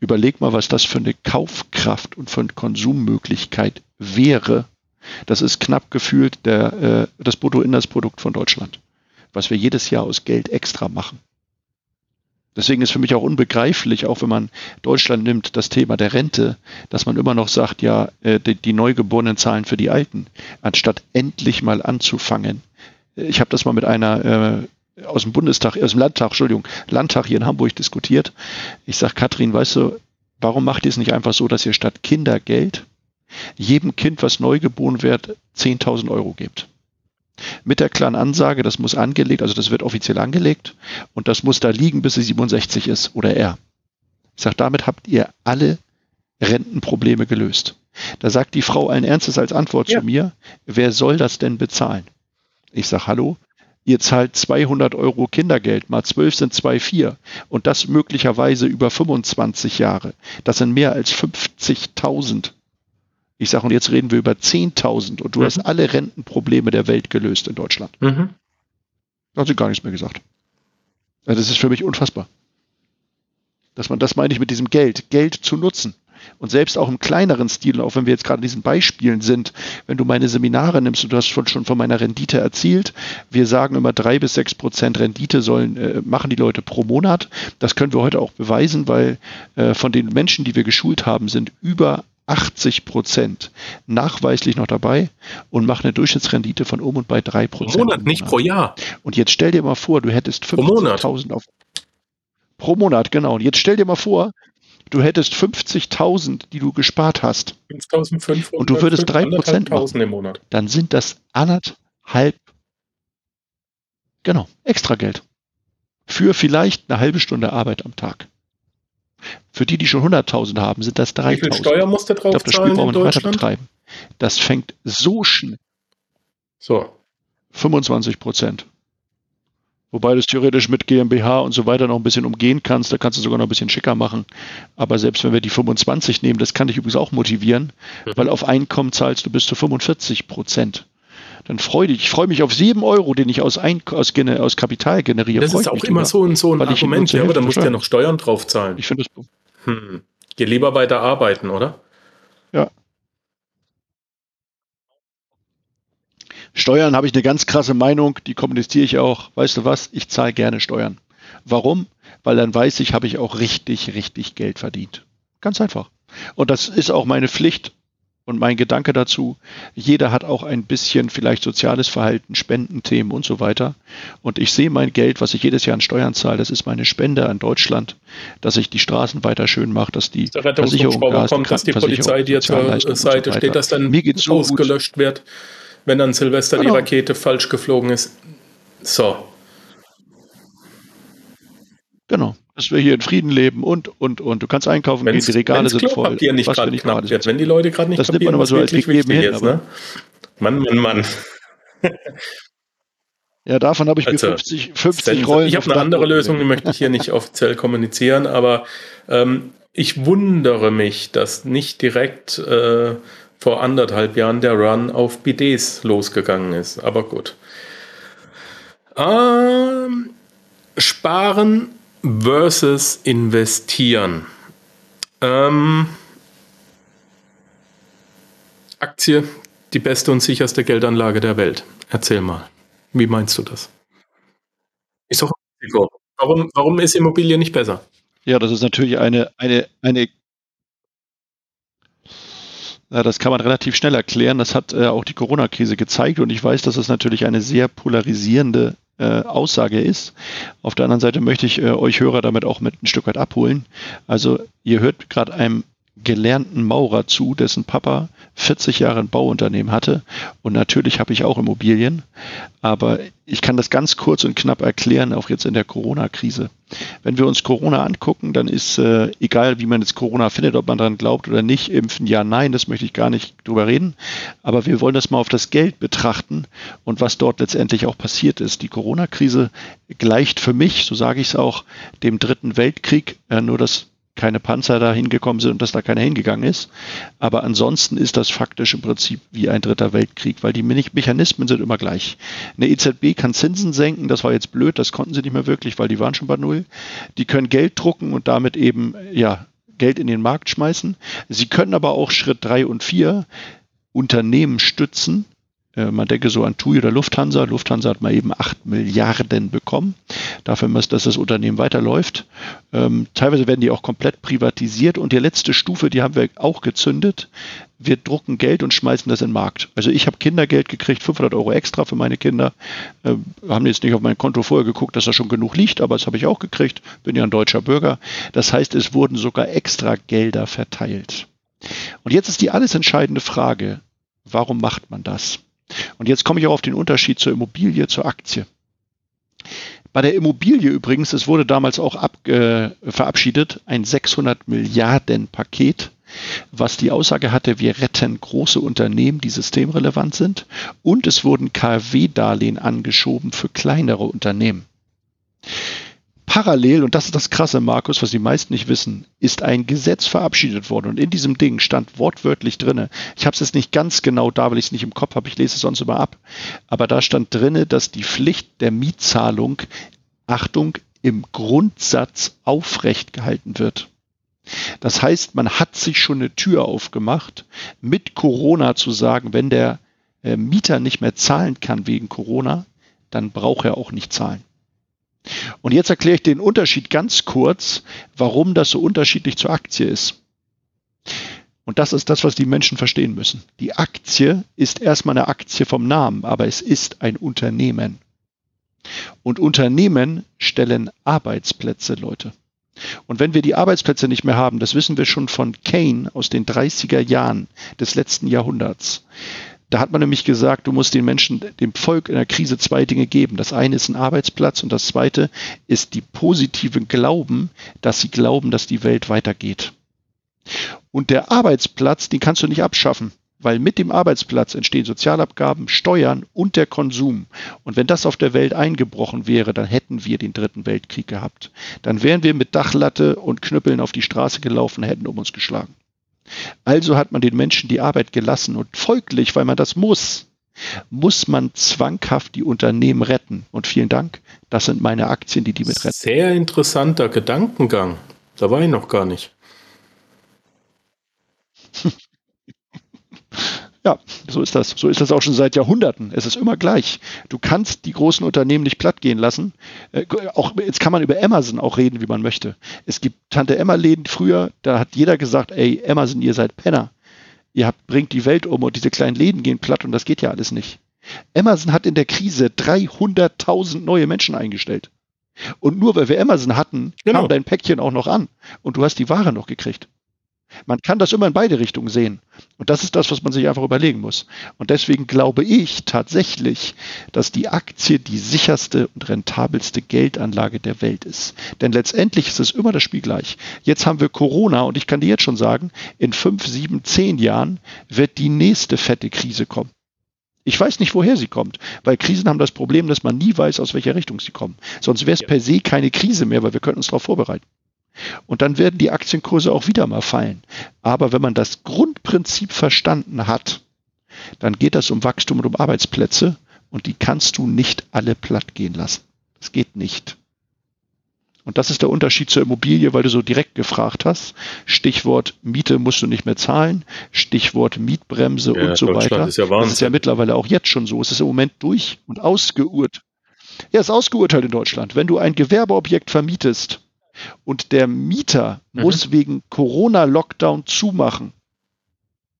Überleg mal, was das für eine Kaufkraft und für eine Konsummöglichkeit wäre. Das ist knapp gefühlt der, äh, das Bruttoinlandsprodukt von Deutschland was wir jedes Jahr aus Geld extra machen. Deswegen ist für mich auch unbegreiflich, auch wenn man Deutschland nimmt, das Thema der Rente, dass man immer noch sagt, ja, äh, die, die Neugeborenen zahlen für die Alten, anstatt endlich mal anzufangen. Ich habe das mal mit einer äh, aus dem Bundestag, aus dem Landtag, Entschuldigung, Landtag hier in Hamburg diskutiert. Ich sage, Katrin, weißt du, warum macht ihr es nicht einfach so, dass ihr statt Kindergeld jedem Kind, was neugeboren wird, 10.000 Euro gebt? Mit der klaren Ansage, das muss angelegt, also das wird offiziell angelegt und das muss da liegen, bis sie 67 ist oder er. Ich sage, damit habt ihr alle Rentenprobleme gelöst. Da sagt die Frau allen Ernstes als Antwort ja. zu mir, wer soll das denn bezahlen? Ich sage, hallo, ihr zahlt 200 Euro Kindergeld, mal 12 sind 2,4 und das möglicherweise über 25 Jahre. Das sind mehr als 50.000 ich sage, und jetzt reden wir über 10.000 und du mhm. hast alle Rentenprobleme der Welt gelöst in Deutschland. Mhm. Da hat sie gar nichts mehr gesagt. Also das ist für mich unfassbar. Dass man, das meine ich mit diesem Geld, Geld zu nutzen. Und selbst auch im kleineren Stil, auch wenn wir jetzt gerade in diesen Beispielen sind, wenn du meine Seminare nimmst und du hast schon von meiner Rendite erzielt, wir sagen immer drei bis sechs Prozent Rendite sollen, äh, machen die Leute pro Monat. Das können wir heute auch beweisen, weil äh, von den Menschen, die wir geschult haben, sind über 80 Prozent nachweislich noch dabei und machen eine Durchschnittsrendite von um und bei 3 Prozent. Pro Monat, nicht pro Jahr. Und jetzt stell dir mal vor, du hättest 50.000 auf. Pro Monat, genau. Und jetzt stell dir mal vor, du hättest 50.000, die du gespart hast. 5.500. Und du würdest 3 Prozent machen. Im Monat. Dann sind das anderthalb Genau, extra Geld. Für vielleicht eine halbe Stunde Arbeit am Tag. Für die, die schon 100.000 haben, sind das 3.000. Wie viel Steuer musst du drauf ich das Spiel brauchen wir weiter betreiben. Das fängt so schnell. So. 25 Prozent. Wobei du es theoretisch mit GmbH und so weiter noch ein bisschen umgehen kannst, da kannst du sogar noch ein bisschen schicker machen. Aber selbst wenn wir die 25 nehmen, das kann dich übrigens auch motivieren, mhm. weil auf Einkommen zahlst du bis zu 45 Prozent. Dann freu dich. Ich freue mich auf 7 Euro, den ich aus, Ein aus, aus Kapital generiere. Das ist auch immer so ein, so ein Argument, ja, aber da musst du ja noch Steuern drauf zahlen. Ich finde das. Hm. Geh lieber weiter arbeiten, oder? Ja. Steuern habe ich eine ganz krasse Meinung, die kommuniziere ich auch. Weißt du was? Ich zahle gerne Steuern. Warum? Weil dann weiß ich, habe ich auch richtig, richtig Geld verdient. Ganz einfach. Und das ist auch meine Pflicht und mein Gedanke dazu. Jeder hat auch ein bisschen vielleicht soziales Verhalten, Spendenthemen und so weiter. Und ich sehe mein Geld, was ich jedes Jahr an Steuern zahle, das ist meine Spende an Deutschland, dass ich die Straßen weiter schön mache, dass die Versicherung Gas, kommt, dass die Polizei dir zur Seite so steht, dass dann Mir geht's so ausgelöscht gut. wird wenn an Silvester genau. die Rakete falsch geflogen ist. So. Genau. Dass wir hier in Frieden leben und, und, und. Du kannst einkaufen wenn's, gehen, die Regale sind voll. Nicht gerade nicht knapp wird, wenn die Leute gerade nicht das kapieren, nimmt man so als gegeben hin, ist, ne? Mann, Mann, Mann. *laughs* Ja, davon habe ich also, mir 50, 50 Rollen. Ich habe eine andere Lösung, die möchte ich hier nicht offiziell kommunizieren, aber ähm, ich wundere mich, dass nicht direkt äh, vor anderthalb Jahren der Run auf BDs losgegangen ist. Aber gut. Ähm, sparen versus investieren. Ähm, Aktie, die beste und sicherste Geldanlage der Welt. Erzähl mal. Wie meinst du das? Ist doch Warum, warum ist Immobilie nicht besser? Ja, das ist natürlich eine, eine, eine ja, das kann man relativ schnell erklären. Das hat äh, auch die Corona-Krise gezeigt und ich weiß, dass es natürlich eine sehr polarisierende äh, Aussage ist. Auf der anderen Seite möchte ich äh, euch Hörer damit auch mit ein Stück weit abholen. Also ihr hört gerade einem gelernten Maurer zu, dessen Papa 40 Jahre ein Bauunternehmen hatte. Und natürlich habe ich auch Immobilien. Aber ich kann das ganz kurz und knapp erklären, auch jetzt in der Corona-Krise. Wenn wir uns Corona angucken, dann ist äh, egal, wie man jetzt Corona findet, ob man daran glaubt oder nicht, impfen ja, nein, das möchte ich gar nicht drüber reden. Aber wir wollen das mal auf das Geld betrachten und was dort letztendlich auch passiert ist. Die Corona-Krise gleicht für mich, so sage ich es auch, dem Dritten Weltkrieg, äh, nur dass keine Panzer da hingekommen sind und dass da keiner hingegangen ist. Aber ansonsten ist das faktisch im Prinzip wie ein dritter Weltkrieg, weil die Mechanismen sind immer gleich. Eine EZB kann Zinsen senken, das war jetzt blöd, das konnten sie nicht mehr wirklich, weil die waren schon bei Null. Die können Geld drucken und damit eben, ja, Geld in den Markt schmeißen. Sie können aber auch Schritt drei und vier Unternehmen stützen, äh, man denke so an TUI oder Lufthansa. Lufthansa hat mal eben 8 Milliarden bekommen. Dafür, dass das Unternehmen weiterläuft. Ähm, teilweise werden die auch komplett privatisiert. Und die letzte Stufe, die haben wir auch gezündet. Wir drucken Geld und schmeißen das in den Markt. Also ich habe Kindergeld gekriegt, 500 Euro extra für meine Kinder. Äh, haben jetzt nicht auf mein Konto vorher geguckt, dass da schon genug liegt, aber das habe ich auch gekriegt. Bin ja ein deutscher Bürger. Das heißt, es wurden sogar extra Gelder verteilt. Und jetzt ist die alles entscheidende Frage. Warum macht man das? Und jetzt komme ich auch auf den Unterschied zur Immobilie, zur Aktie. Bei der Immobilie übrigens, es wurde damals auch ab, äh, verabschiedet, ein 600 Milliarden Paket, was die Aussage hatte, wir retten große Unternehmen, die systemrelevant sind. Und es wurden KfW-Darlehen angeschoben für kleinere Unternehmen parallel, und das ist das Krasse, Markus, was die meisten nicht wissen, ist ein Gesetz verabschiedet worden. Und in diesem Ding stand wortwörtlich drinne. Ich habe es jetzt nicht ganz genau da, weil ich es nicht im Kopf habe, ich lese es sonst immer ab. Aber da stand drinne, dass die Pflicht der Mietzahlung, Achtung, im Grundsatz aufrecht gehalten wird. Das heißt, man hat sich schon eine Tür aufgemacht, mit Corona zu sagen, wenn der äh, Mieter nicht mehr zahlen kann wegen Corona, dann braucht er auch nicht zahlen. Und jetzt erkläre ich den Unterschied ganz kurz, warum das so unterschiedlich zur Aktie ist. Und das ist das, was die Menschen verstehen müssen. Die Aktie ist erstmal eine Aktie vom Namen, aber es ist ein Unternehmen. Und Unternehmen stellen Arbeitsplätze, Leute. Und wenn wir die Arbeitsplätze nicht mehr haben, das wissen wir schon von Kane aus den 30er Jahren des letzten Jahrhunderts, Da hat man nämlich gesagt, du musst den Menschen, dem Volk in der Krise zwei Dinge geben. Das eine ist ein Arbeitsplatz und das zweite ist die positive Glauben, dass sie glauben, dass die Welt weitergeht. Und der Arbeitsplatz, den kannst du nicht abschaffen weil mit dem Arbeitsplatz entstehen Sozialabgaben, Steuern und der Konsum. Und wenn das auf der Welt eingebrochen wäre, dann hätten wir den dritten Weltkrieg gehabt. Dann wären wir mit Dachlatte und Knüppeln auf die Straße gelaufen, hätten um uns geschlagen. Also hat man den Menschen die Arbeit gelassen und folglich, weil man das muss, muss man zwanghaft die Unternehmen retten. Und vielen Dank, das sind meine Aktien, die die mit retten. Sehr interessanter Gedankengang. Da war ich noch gar nicht. *laughs* Ja, so ist das. So ist das auch schon seit Jahrhunderten. Es ist immer gleich. Du kannst die großen Unternehmen nicht plattgehen lassen. Äh, auch jetzt kann man über Amazon auch reden, wie man möchte. Es gibt Tante Emma Läden früher, da hat jeder gesagt, ey, Amazon, ihr seid Penner. Ihr habt, bringt die Welt um und diese kleinen Läden gehen platt und das geht ja alles nicht. Amazon hat in der Krise 300.000 neue Menschen eingestellt. Und nur weil wir Amazon hatten, genau. kam dein Päckchen auch noch an und du hast die Ware noch gekriegt. Man kann das immer in beide Richtungen sehen. Und das ist das, was man sich einfach überlegen muss. Und deswegen glaube ich tatsächlich, dass die Aktie die sicherste und rentabelste Geldanlage der Welt ist. Denn letztendlich ist es immer das Spiel gleich. Jetzt haben wir Corona und ich kann dir jetzt schon sagen, in fünf, sieben, zehn Jahren wird die nächste fette Krise kommen. Ich weiß nicht, woher sie kommt, weil Krisen haben das Problem, dass man nie weiß, aus welcher Richtung sie kommen. Sonst wäre es per se keine Krise mehr, weil wir könnten uns darauf vorbereiten. Und dann werden die Aktienkurse auch wieder mal fallen. Aber wenn man das Grundprinzip verstanden hat, dann geht es um Wachstum und um Arbeitsplätze und die kannst du nicht alle platt gehen lassen. Das geht nicht. Und das ist der Unterschied zur Immobilie, weil du so direkt gefragt hast. Stichwort Miete musst du nicht mehr zahlen. Stichwort Mietbremse ja, und so weiter. Ist ja das ist ja mittlerweile auch jetzt schon so. Es ist im Moment durch und ausgeurteilt. Ja, es ist ausgeurteilt in Deutschland. Wenn du ein Gewerbeobjekt vermietest, und der Mieter mhm. muss wegen Corona-Lockdown zumachen.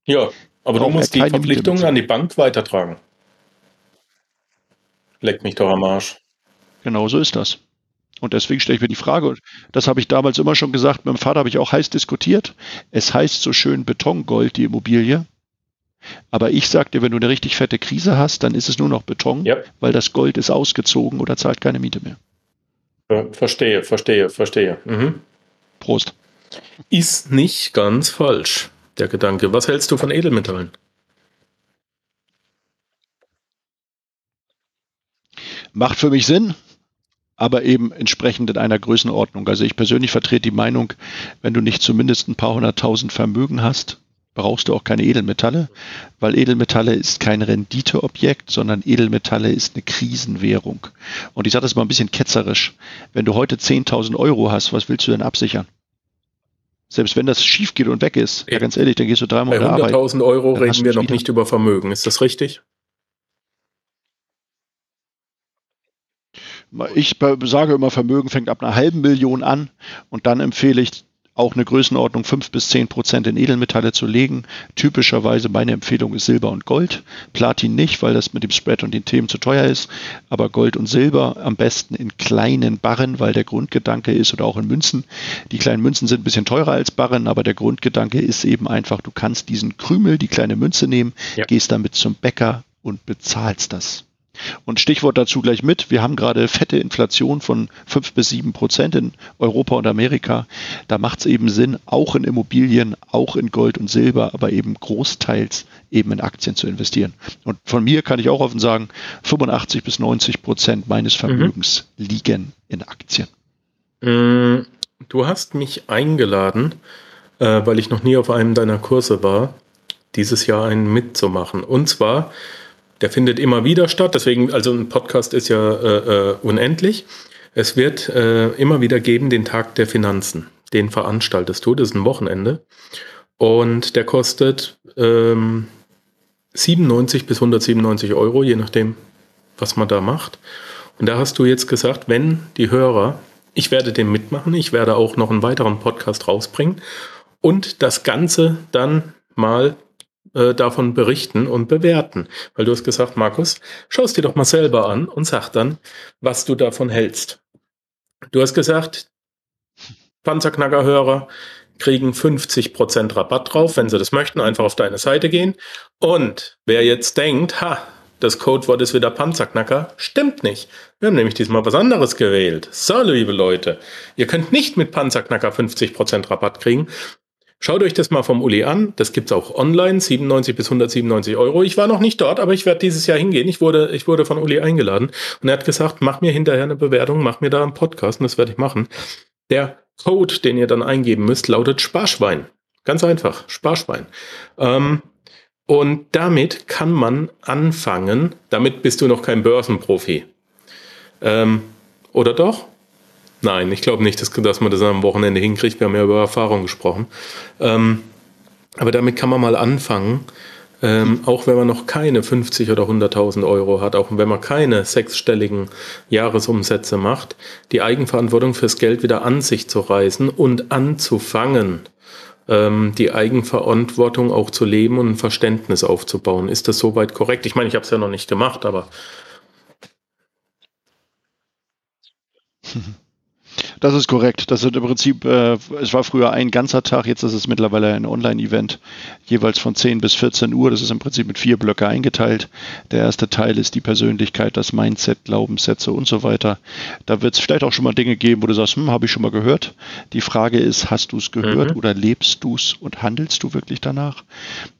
Ja, aber du musst die Verpflichtungen an die Bank weitertragen. Leck mich doch am Arsch. Genau so ist das. Und deswegen stelle ich mir die Frage, das habe ich damals immer schon gesagt, mit meinem Vater habe ich auch heiß diskutiert. Es heißt so schön Betongold, die Immobilie. Aber ich sage dir, wenn du eine richtig fette Krise hast, dann ist es nur noch Beton, ja. weil das Gold ist ausgezogen oder zahlt keine Miete mehr. Verstehe, verstehe, verstehe. Mhm. Prost. Ist nicht ganz falsch, der Gedanke. Was hältst du von Edelmetallen? Macht für mich Sinn, aber eben entsprechend in einer Größenordnung. Also ich persönlich vertrete die Meinung, wenn du nicht zumindest ein paar hunderttausend Vermögen hast, brauchst du auch keine Edelmetalle, weil Edelmetalle ist kein Renditeobjekt, sondern Edelmetalle ist eine Krisenwährung. Und ich sage das mal ein bisschen ketzerisch. Wenn du heute 10.000 Euro hast, was willst du denn absichern? Selbst wenn das schief geht und weg ist, ja ganz ehrlich, dann gehst du dreimal Bei 100.000 Euro reden wir noch wieder. nicht über Vermögen. Ist das richtig? Ich sage immer, Vermögen fängt ab einer halben Million an und dann empfehle ich auch eine Größenordnung 5 bis 10 Prozent in Edelmetalle zu legen. Typischerweise meine Empfehlung ist Silber und Gold. Platin nicht, weil das mit dem Spread und den Themen zu teuer ist. Aber Gold und Silber am besten in kleinen Barren, weil der Grundgedanke ist oder auch in Münzen. Die kleinen Münzen sind ein bisschen teurer als Barren, aber der Grundgedanke ist eben einfach, du kannst diesen Krümel, die kleine Münze nehmen, ja. gehst damit zum Bäcker und bezahlst das. Und Stichwort dazu gleich mit, wir haben gerade fette Inflation von 5 bis 7 Prozent in Europa und Amerika. Da macht es eben Sinn, auch in Immobilien, auch in Gold und Silber, aber eben großteils eben in Aktien zu investieren. Und von mir kann ich auch offen sagen, 85 bis 90 Prozent meines Vermögens mhm. liegen in Aktien. Mm, du hast mich eingeladen, äh, weil ich noch nie auf einem deiner Kurse war, dieses Jahr einen mitzumachen. Und zwar der findet immer wieder statt. Deswegen, also ein Podcast ist ja äh, äh, unendlich. Es wird äh, immer wieder geben den Tag der Finanzen. Den veranstaltest du. Das ist ein Wochenende. Und der kostet ähm, 97 bis 197 Euro, je nachdem, was man da macht. Und da hast du jetzt gesagt, wenn die Hörer, ich werde den mitmachen, ich werde auch noch einen weiteren Podcast rausbringen und das Ganze dann mal äh, davon berichten und bewerten. Weil du hast gesagt, Markus, schau es dir doch mal selber an und sag dann, was du davon hältst. Du hast gesagt, Panzerknackerhörer, kriegen 50% Rabatt drauf, wenn sie das möchten, einfach auf deine Seite gehen. Und wer jetzt denkt, ha, das Codewort ist wieder Panzerknacker, stimmt nicht. Wir haben nämlich diesmal was anderes gewählt. So, liebe Leute, ihr könnt nicht mit Panzerknacker 50% Rabatt kriegen. Schaut euch das mal vom Uli an. Das gibt es auch online, 97 bis 197 Euro. Ich war noch nicht dort, aber ich werde dieses Jahr hingehen. Ich wurde, ich wurde von Uli eingeladen und er hat gesagt, mach mir hinterher eine Bewertung, mach mir da einen Podcast und das werde ich machen. Der Code, den ihr dann eingeben müsst, lautet Sparschwein. Ganz einfach, Sparschwein. Ähm, und damit kann man anfangen. Damit bist du noch kein Börsenprofi. Ähm, oder doch? Nein, ich glaube nicht, dass, dass, man das am Wochenende hinkriegt. Wir haben ja über Erfahrung gesprochen. Ähm, aber damit kann man mal anfangen, ähm, auch wenn man noch keine 50 oder 100.000 Euro hat, auch wenn man keine sechsstelligen Jahresumsätze macht, die Eigenverantwortung fürs Geld wieder an sich zu reißen und anzufangen, ähm, die Eigenverantwortung auch zu leben und ein Verständnis aufzubauen. Ist das soweit korrekt? Ich meine, ich habe es ja noch nicht gemacht, aber *laughs* Das ist korrekt. Das ist im Prinzip, äh, es war früher ein ganzer Tag, jetzt ist es mittlerweile ein Online-Event, jeweils von 10 bis 14 Uhr. Das ist im Prinzip mit vier Blöcke eingeteilt. Der erste Teil ist die Persönlichkeit, das Mindset, Glaubenssätze und so weiter. Da wird es vielleicht auch schon mal Dinge geben, wo du sagst, hm, habe ich schon mal gehört. Die Frage ist, hast du es gehört mhm. oder lebst du es und handelst du wirklich danach?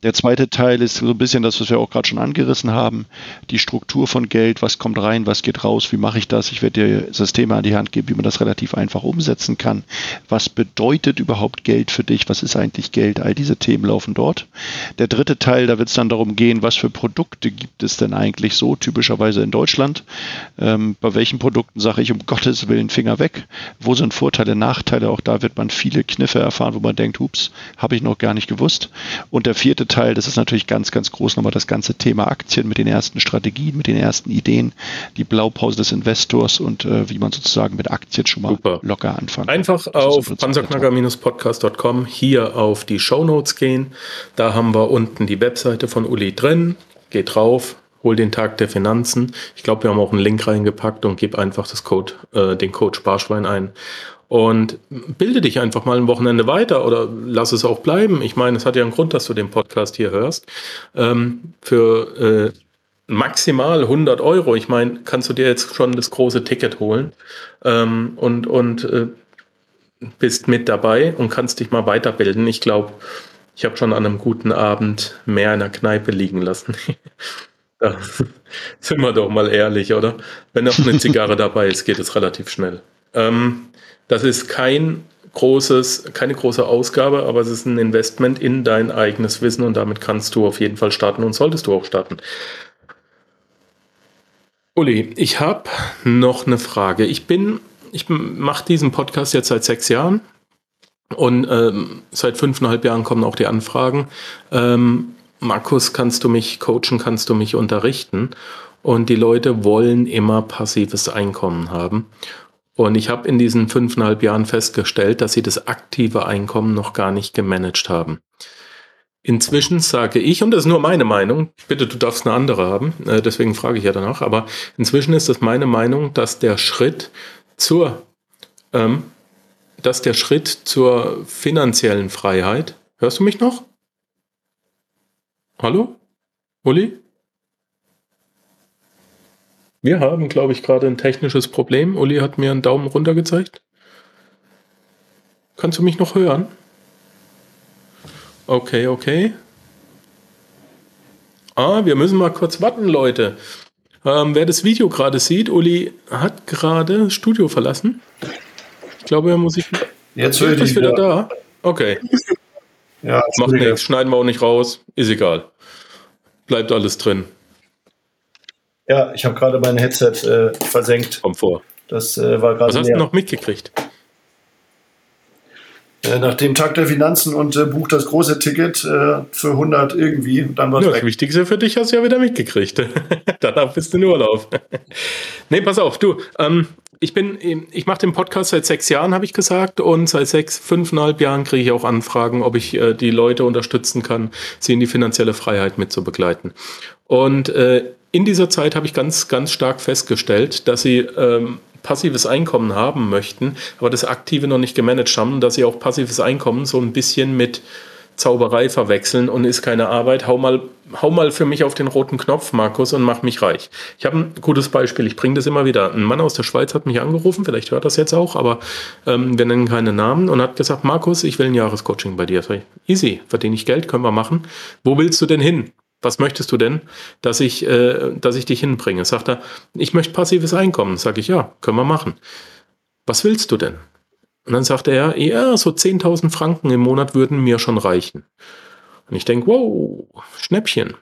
Der zweite Teil ist so ein bisschen das, was wir auch gerade schon angerissen haben. Die Struktur von Geld, was kommt rein, was geht raus, wie mache ich das? Ich werde dir Systeme an die Hand geben, wie man das relativ einfach einfach umsetzen kann. Was bedeutet überhaupt Geld für dich? Was ist eigentlich Geld? All diese Themen laufen dort. Der dritte Teil, da wird es dann darum gehen, was für Produkte gibt es denn eigentlich so, typischerweise in Deutschland? Ähm, bei welchen Produkten sage ich um Gottes Willen Finger weg? Wo sind Vorteile, Nachteile? Auch da wird man viele Kniffe erfahren, wo man denkt, hups, habe ich noch gar nicht gewusst. Und der vierte Teil, das ist natürlich ganz, ganz groß nochmal das ganze Thema Aktien mit den ersten Strategien, mit den ersten Ideen, die Blaupause des Investors und äh, wie man sozusagen mit Aktien schon mal Super locker anfangen. Einfach auf panzerknacker-podcast.com hier auf die Show Notes gehen. Da haben wir unten die Webseite von Uli drin. Geht drauf, hol den Tag der Finanzen. Ich glaube, wir haben auch einen Link reingepackt und gib einfach das Code, äh, den Code Sparschwein ein. Und bilde dich einfach mal ein Wochenende weiter oder lass es auch bleiben. Ich meine, es hat ja einen Grund, dass du den Podcast hier hörst. Ähm, für äh, maximal 100 Euro. Ich meine, kannst du dir jetzt schon das große Ticket holen ähm, und, und äh, bist mit dabei und kannst dich mal weiterbilden. Ich glaube, ich habe schon an einem guten Abend mehr in der Kneipe liegen lassen. *laughs* da sind wir doch mal ehrlich, oder? Wenn noch eine *laughs* Zigarre dabei ist, geht es relativ schnell. Ähm, das ist kein großes, keine große Ausgabe, aber es ist ein Investment in dein eigenes Wissen und damit kannst du auf jeden Fall starten und solltest du auch starten. Uli, ich habe noch eine Frage. Ich bin, ich mache diesen Podcast jetzt seit sechs Jahren und ähm, seit fünfeinhalb Jahren kommen auch die Anfragen. Ähm, Markus, kannst du mich coachen, kannst du mich unterrichten? Und die Leute wollen immer passives Einkommen haben. Und ich habe in diesen fünfeinhalb Jahren festgestellt, dass sie das aktive Einkommen noch gar nicht gemanagt haben. Inzwischen sage ich, und das ist nur meine Meinung, bitte, du darfst eine andere haben, äh, deswegen frage ich ja danach, aber inzwischen ist es meine Meinung, dass der Schritt zur, ähm, dass der Schritt zur finanziellen Freiheit, hörst du mich noch? Hallo? Uli? Wir haben, glaube ich, gerade ein technisches Problem. Uli hat mir einen Daumen runter gezeigt. Kannst du mich noch hören? Okay, okay. Ah, wir müssen mal kurz warten, Leute. Ähm, wer das Video gerade sieht, Uli hat gerade das Studio verlassen. Ich glaube, er muss sich. Jetzt höre ich wieder da. Okay. *laughs* Ja, Macht nichts, schneiden wir auch nicht raus. Ist egal. Bleibt alles drin. Ja, ich habe gerade mein Headset äh, versenkt. Komm vor. Das äh, war gerade. Was hast du noch mitgekriegt? Äh, nach dem Tag der Finanzen und äh, bucht das große Ticket äh, für 100 irgendwie. Dann ja, das Wichtigste für dich hast du ja wieder mitgekriegt. *laughs* Danach bist du in Urlaub. *laughs* nee, pass auf, du. Ähm, ich bin, ich mache den Podcast seit sechs Jahren, habe ich gesagt, und seit sechs, fünfeinhalb Jahren kriege ich auch Anfragen, ob ich äh, die Leute unterstützen kann, sie in die finanzielle Freiheit mitzubegleiten. Und äh, in dieser Zeit habe ich ganz, ganz stark festgestellt, dass sie ähm, passives Einkommen haben möchten, aber das Aktive noch nicht gemanagt haben, dass sie auch passives Einkommen so ein bisschen mit Zauberei verwechseln und ist keine Arbeit. Hau mal, hau mal für mich auf den roten Knopf, Markus, und mach mich reich. Ich habe ein gutes Beispiel, ich bringe das immer wieder. Ein Mann aus der Schweiz hat mich angerufen, vielleicht hört das jetzt auch, aber ähm, wir nennen keine Namen und hat gesagt, Markus, ich will ein Jahrescoaching bei dir. Easy, verdiene ich Geld, können wir machen. Wo willst du denn hin? Was möchtest du denn, dass ich, äh, dass ich dich hinbringe? Sagt er, ich möchte passives Einkommen. Sag ich, ja, können wir machen. Was willst du denn? Und dann sagte er, ja, so 10.000 Franken im Monat würden mir schon reichen. Und ich denke, wow, Schnäppchen.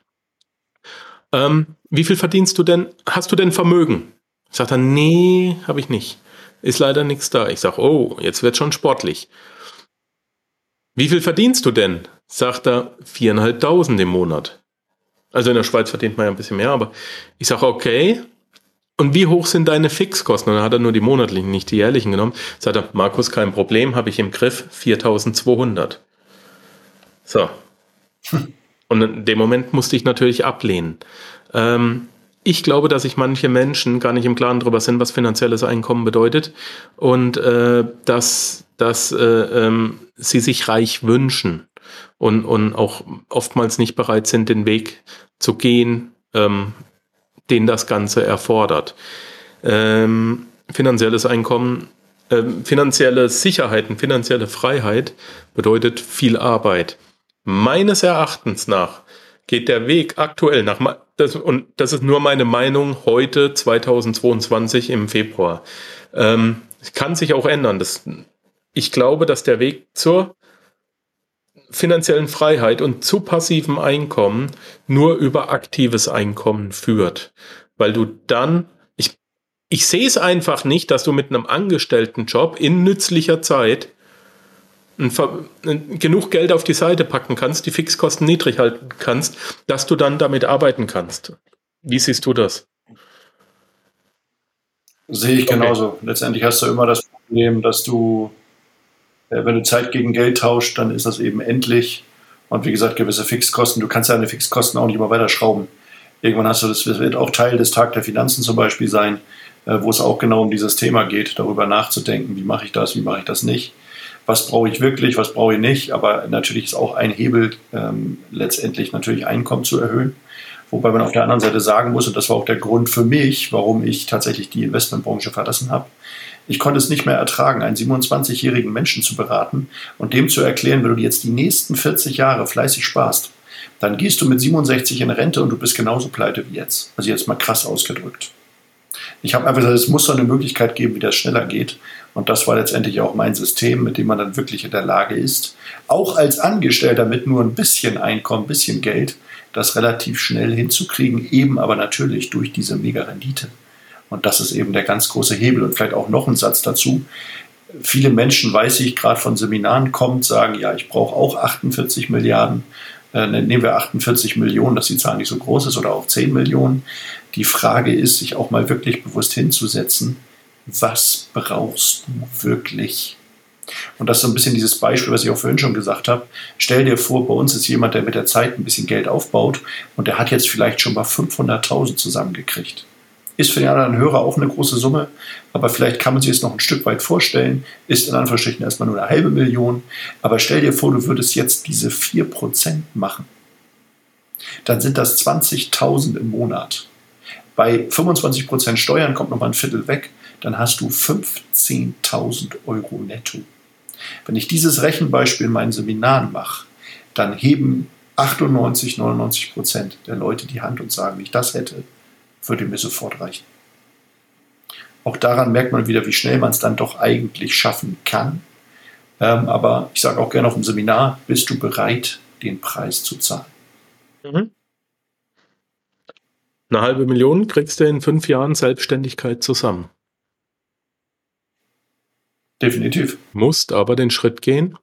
Ähm, wie viel verdienst du denn? Hast du denn Vermögen? Sagt er, nee, habe ich nicht. Ist leider nichts da. Ich sage, oh, jetzt wird schon sportlich. Wie viel verdienst du denn? Sagt er, 4.500 im Monat. Also in der Schweiz verdient man ja ein bisschen mehr, aber ich sage, okay, und wie hoch sind deine Fixkosten? Und dann hat er nur die monatlichen, nicht die jährlichen genommen. Sagt er, Markus, kein Problem, habe ich im Griff 4200. So. Und in dem Moment musste ich natürlich ablehnen. Ähm, ich glaube, dass sich manche Menschen gar nicht im Klaren darüber sind, was finanzielles Einkommen bedeutet und äh, dass, dass äh, ähm, sie sich reich wünschen und, und auch oftmals nicht bereit sind, den Weg zu gehen, ähm, den das Ganze erfordert. Ähm, finanzielles Einkommen, äh, finanzielle Sicherheit und finanzielle Freiheit bedeutet viel Arbeit. Meines Erachtens nach geht der Weg aktuell nach, das, und das ist nur meine Meinung heute 2022 im Februar. Ähm, kann sich auch ändern. Das, ich glaube, dass der Weg zur finanziellen Freiheit und zu passivem Einkommen nur über aktives Einkommen führt. Weil du dann, ich, ich sehe es einfach nicht, dass du mit einem Angestelltenjob in nützlicher Zeit ein, ein, genug Geld auf die Seite packen kannst, die Fixkosten niedrig halten kannst, dass du dann damit arbeiten kannst. Wie siehst du das? Sehe ich okay. genauso. Letztendlich hast du immer das Problem, dass du wenn du Zeit gegen Geld tauscht, dann ist das eben endlich. Und wie gesagt, gewisse Fixkosten. Du kannst deine Fixkosten auch nicht immer weiter schrauben. Irgendwann hast du das, wird auch Teil des Tag der Finanzen zum Beispiel sein, äh, wo es auch genau um dieses Thema geht, darüber nachzudenken, wie mache ich das, wie mache ich das nicht. Was brauche ich wirklich, was brauche ich nicht. Aber natürlich ist auch ein Hebel, ähm, letztendlich natürlich Einkommen zu erhöhen. Wobei man auf der anderen Seite sagen muss, und das war auch der Grund für mich, warum ich tatsächlich die Investmentbranche verlassen habe, ich konnte es nicht mehr ertragen, einen 27-jährigen Menschen zu beraten und dem zu erklären, wenn du jetzt die nächsten 40 Jahre fleißig sparst, dann gehst du mit 67 in Rente und du bist genauso pleite wie jetzt. Also jetzt mal krass ausgedrückt. Ich habe einfach gesagt, es muss so eine Möglichkeit geben, wie das schneller geht. Und das war letztendlich auch mein System, mit dem man dann wirklich in der Lage ist, auch als Angestellter mit nur ein bisschen Einkommen, ein bisschen Geld, das relativ schnell hinzukriegen, eben aber natürlich durch diese Mega-Rendite. Und das ist eben der ganz große Hebel. Und vielleicht auch noch ein Satz dazu. Viele Menschen, weiß ich, gerade von Seminaren kommt, sagen, ja, ich brauche auch 48 Milliarden. Äh, nehmen wir 48 Millionen, dass die Zahl nicht so groß ist, oder auch 10 Millionen. Die Frage ist, sich auch mal wirklich bewusst hinzusetzen, was brauchst du wirklich? Und das ist so ein bisschen dieses Beispiel, was ich auch vorhin schon gesagt habe. Stell dir vor, bei uns ist jemand, der mit der Zeit ein bisschen Geld aufbaut und der hat jetzt vielleicht schon mal 500.000 zusammengekriegt. Ist für den anderen Hörer auch eine große Summe, aber vielleicht kann man sich es noch ein Stück weit vorstellen. Ist in Anführungsstrichen erstmal nur eine halbe Million. Aber stell dir vor, du würdest jetzt diese 4% machen. Dann sind das 20.000 im Monat. Bei 25% Steuern kommt nochmal ein Viertel weg. Dann hast du 15.000 Euro netto. Wenn ich dieses Rechenbeispiel in meinen Seminaren mache, dann heben 98, 99 Prozent der Leute die Hand und sagen, wenn ich das hätte, würde mir sofort reichen. Auch daran merkt man wieder, wie schnell man es dann doch eigentlich schaffen kann. Ähm, aber ich sage auch gerne auf dem Seminar, bist du bereit, den Preis zu zahlen? Mhm. Eine halbe Million kriegst du in fünf Jahren Selbstständigkeit zusammen. Definitiv. Musst aber den Schritt gehen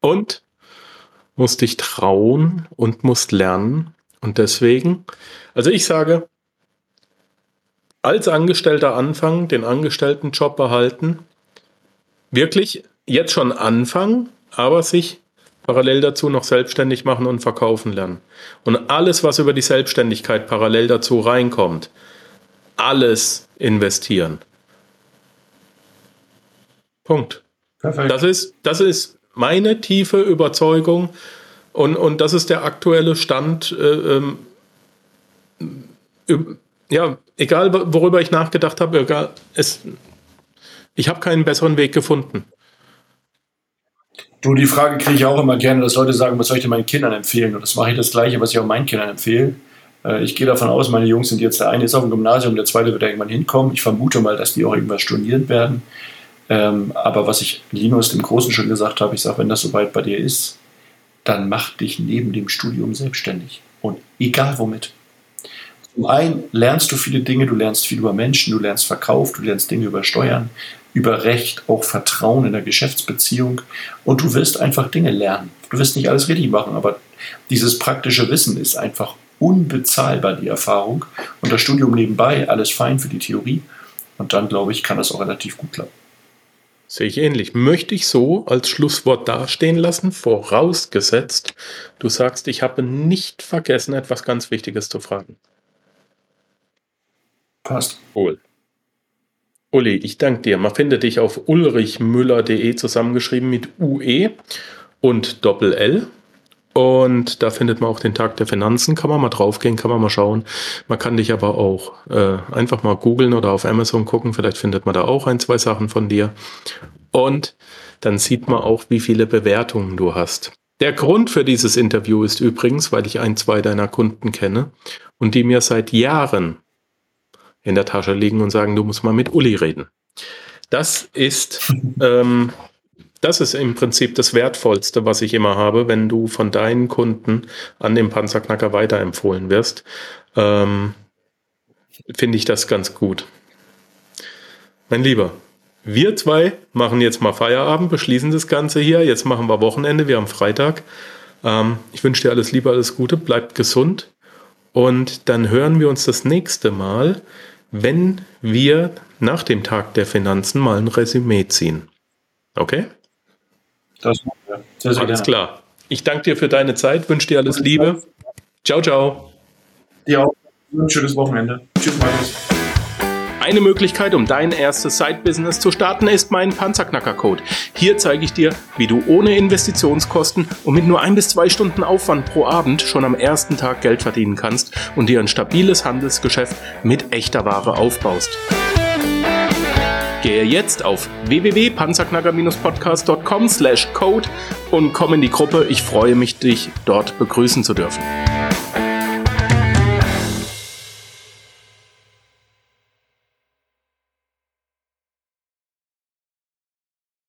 und musst dich trauen und musst lernen. Und deswegen, also ich sage, als Angestellter anfangen, den Angestelltenjob behalten, wirklich jetzt schon anfangen, aber sich parallel dazu noch selbstständig machen und verkaufen lernen. Und alles, was über die Selbstständigkeit parallel dazu reinkommt, alles investieren. Punkt. Perfekt. Das ist, das ist meine tiefe Überzeugung und, und das ist der aktuelle Stand. Äh, ähm, ja, egal worüber ich nachgedacht habe, egal, es, ich habe keinen besseren Weg gefunden. Du, die Frage kriege ich auch immer gerne, dass Leute sagen, was soll ich denn meinen Kindern empfehlen? Und das mache ich das Gleiche, was ich auch meinen Kindern empfehle. Äh, ich gehe davon aus, meine Jungs sind jetzt, der eine ist auf dem Gymnasium, der zweite wird irgendwann hinkommen. Ich vermute mal, dass die auch irgendwas studieren werden. Ähm, aber was ich Linus dem Großen schon gesagt habe, ich sage, wenn das soweit bei dir ist, dann mach dich neben dem Studium selbstständig. Und egal womit. Zum einen lernst du viele Dinge, du lernst viel über Menschen, du lernst Verkauf, du lernst Dinge über Steuern, über Recht, auch Vertrauen in der Geschäftsbeziehung und du wirst einfach Dinge lernen. Du wirst nicht alles richtig machen, aber dieses praktische Wissen ist einfach unbezahlbar, die Erfahrung. Und das Studium nebenbei, alles fein für die Theorie. Und dann, glaube ich, kann das auch relativ gut klappen. Sehe ich ähnlich. Möchte ich so als Schlusswort dastehen lassen, vorausgesetzt, du sagst, ich habe nicht vergessen, etwas ganz Wichtiges zu fragen. Passt. Cool. Uli, ich danke dir. Man findet dich auf ulrichmüller.de zusammengeschrieben mit UE und Doppel-L. Und da findet man auch den Tag der Finanzen, kann man mal draufgehen, kann man mal schauen. Man kann dich aber auch äh, einfach mal googeln oder auf Amazon gucken, vielleicht findet man da auch ein, zwei Sachen von dir. Und dann sieht man auch, wie viele Bewertungen du hast. Der Grund für dieses Interview ist übrigens, weil ich ein, zwei deiner Kunden kenne und die mir seit Jahren in der Tasche liegen und sagen, du musst mal mit Uli reden. Das ist, *laughs* ähm, das ist im Prinzip das Wertvollste, was ich immer habe, wenn du von deinen Kunden an den Panzerknacker weiterempfohlen wirst. Ähm, Finde ich das ganz gut. Mein Lieber, wir zwei machen jetzt mal Feierabend, beschließen das Ganze hier. Jetzt machen wir Wochenende, wir haben Freitag. Ähm, ich wünsche dir alles Liebe, alles Gute, bleib gesund. Und dann hören wir uns das nächste Mal wenn wir nach dem Tag der Finanzen mal ein Resümee ziehen. Okay? Das ja. sehr, sehr Alles gerne. klar. Ich danke dir für deine Zeit, wünsche dir alles Liebe. Ciao, ciao. Dir auch. Ein schönes Wochenende. Tschüss, Markus. Eine Möglichkeit, um dein erstes Side-Business zu starten, ist mein Panzerknacker-Code. Hier zeige ich dir, wie du ohne Investitionskosten und mit nur ein bis zwei Stunden Aufwand pro Abend schon am ersten Tag Geld verdienen kannst und dir ein stabiles Handelsgeschäft mit echter Ware aufbaust. Gehe jetzt auf www.panzerknacker-podcast.com/code und komm in die Gruppe. Ich freue mich, dich dort begrüßen zu dürfen.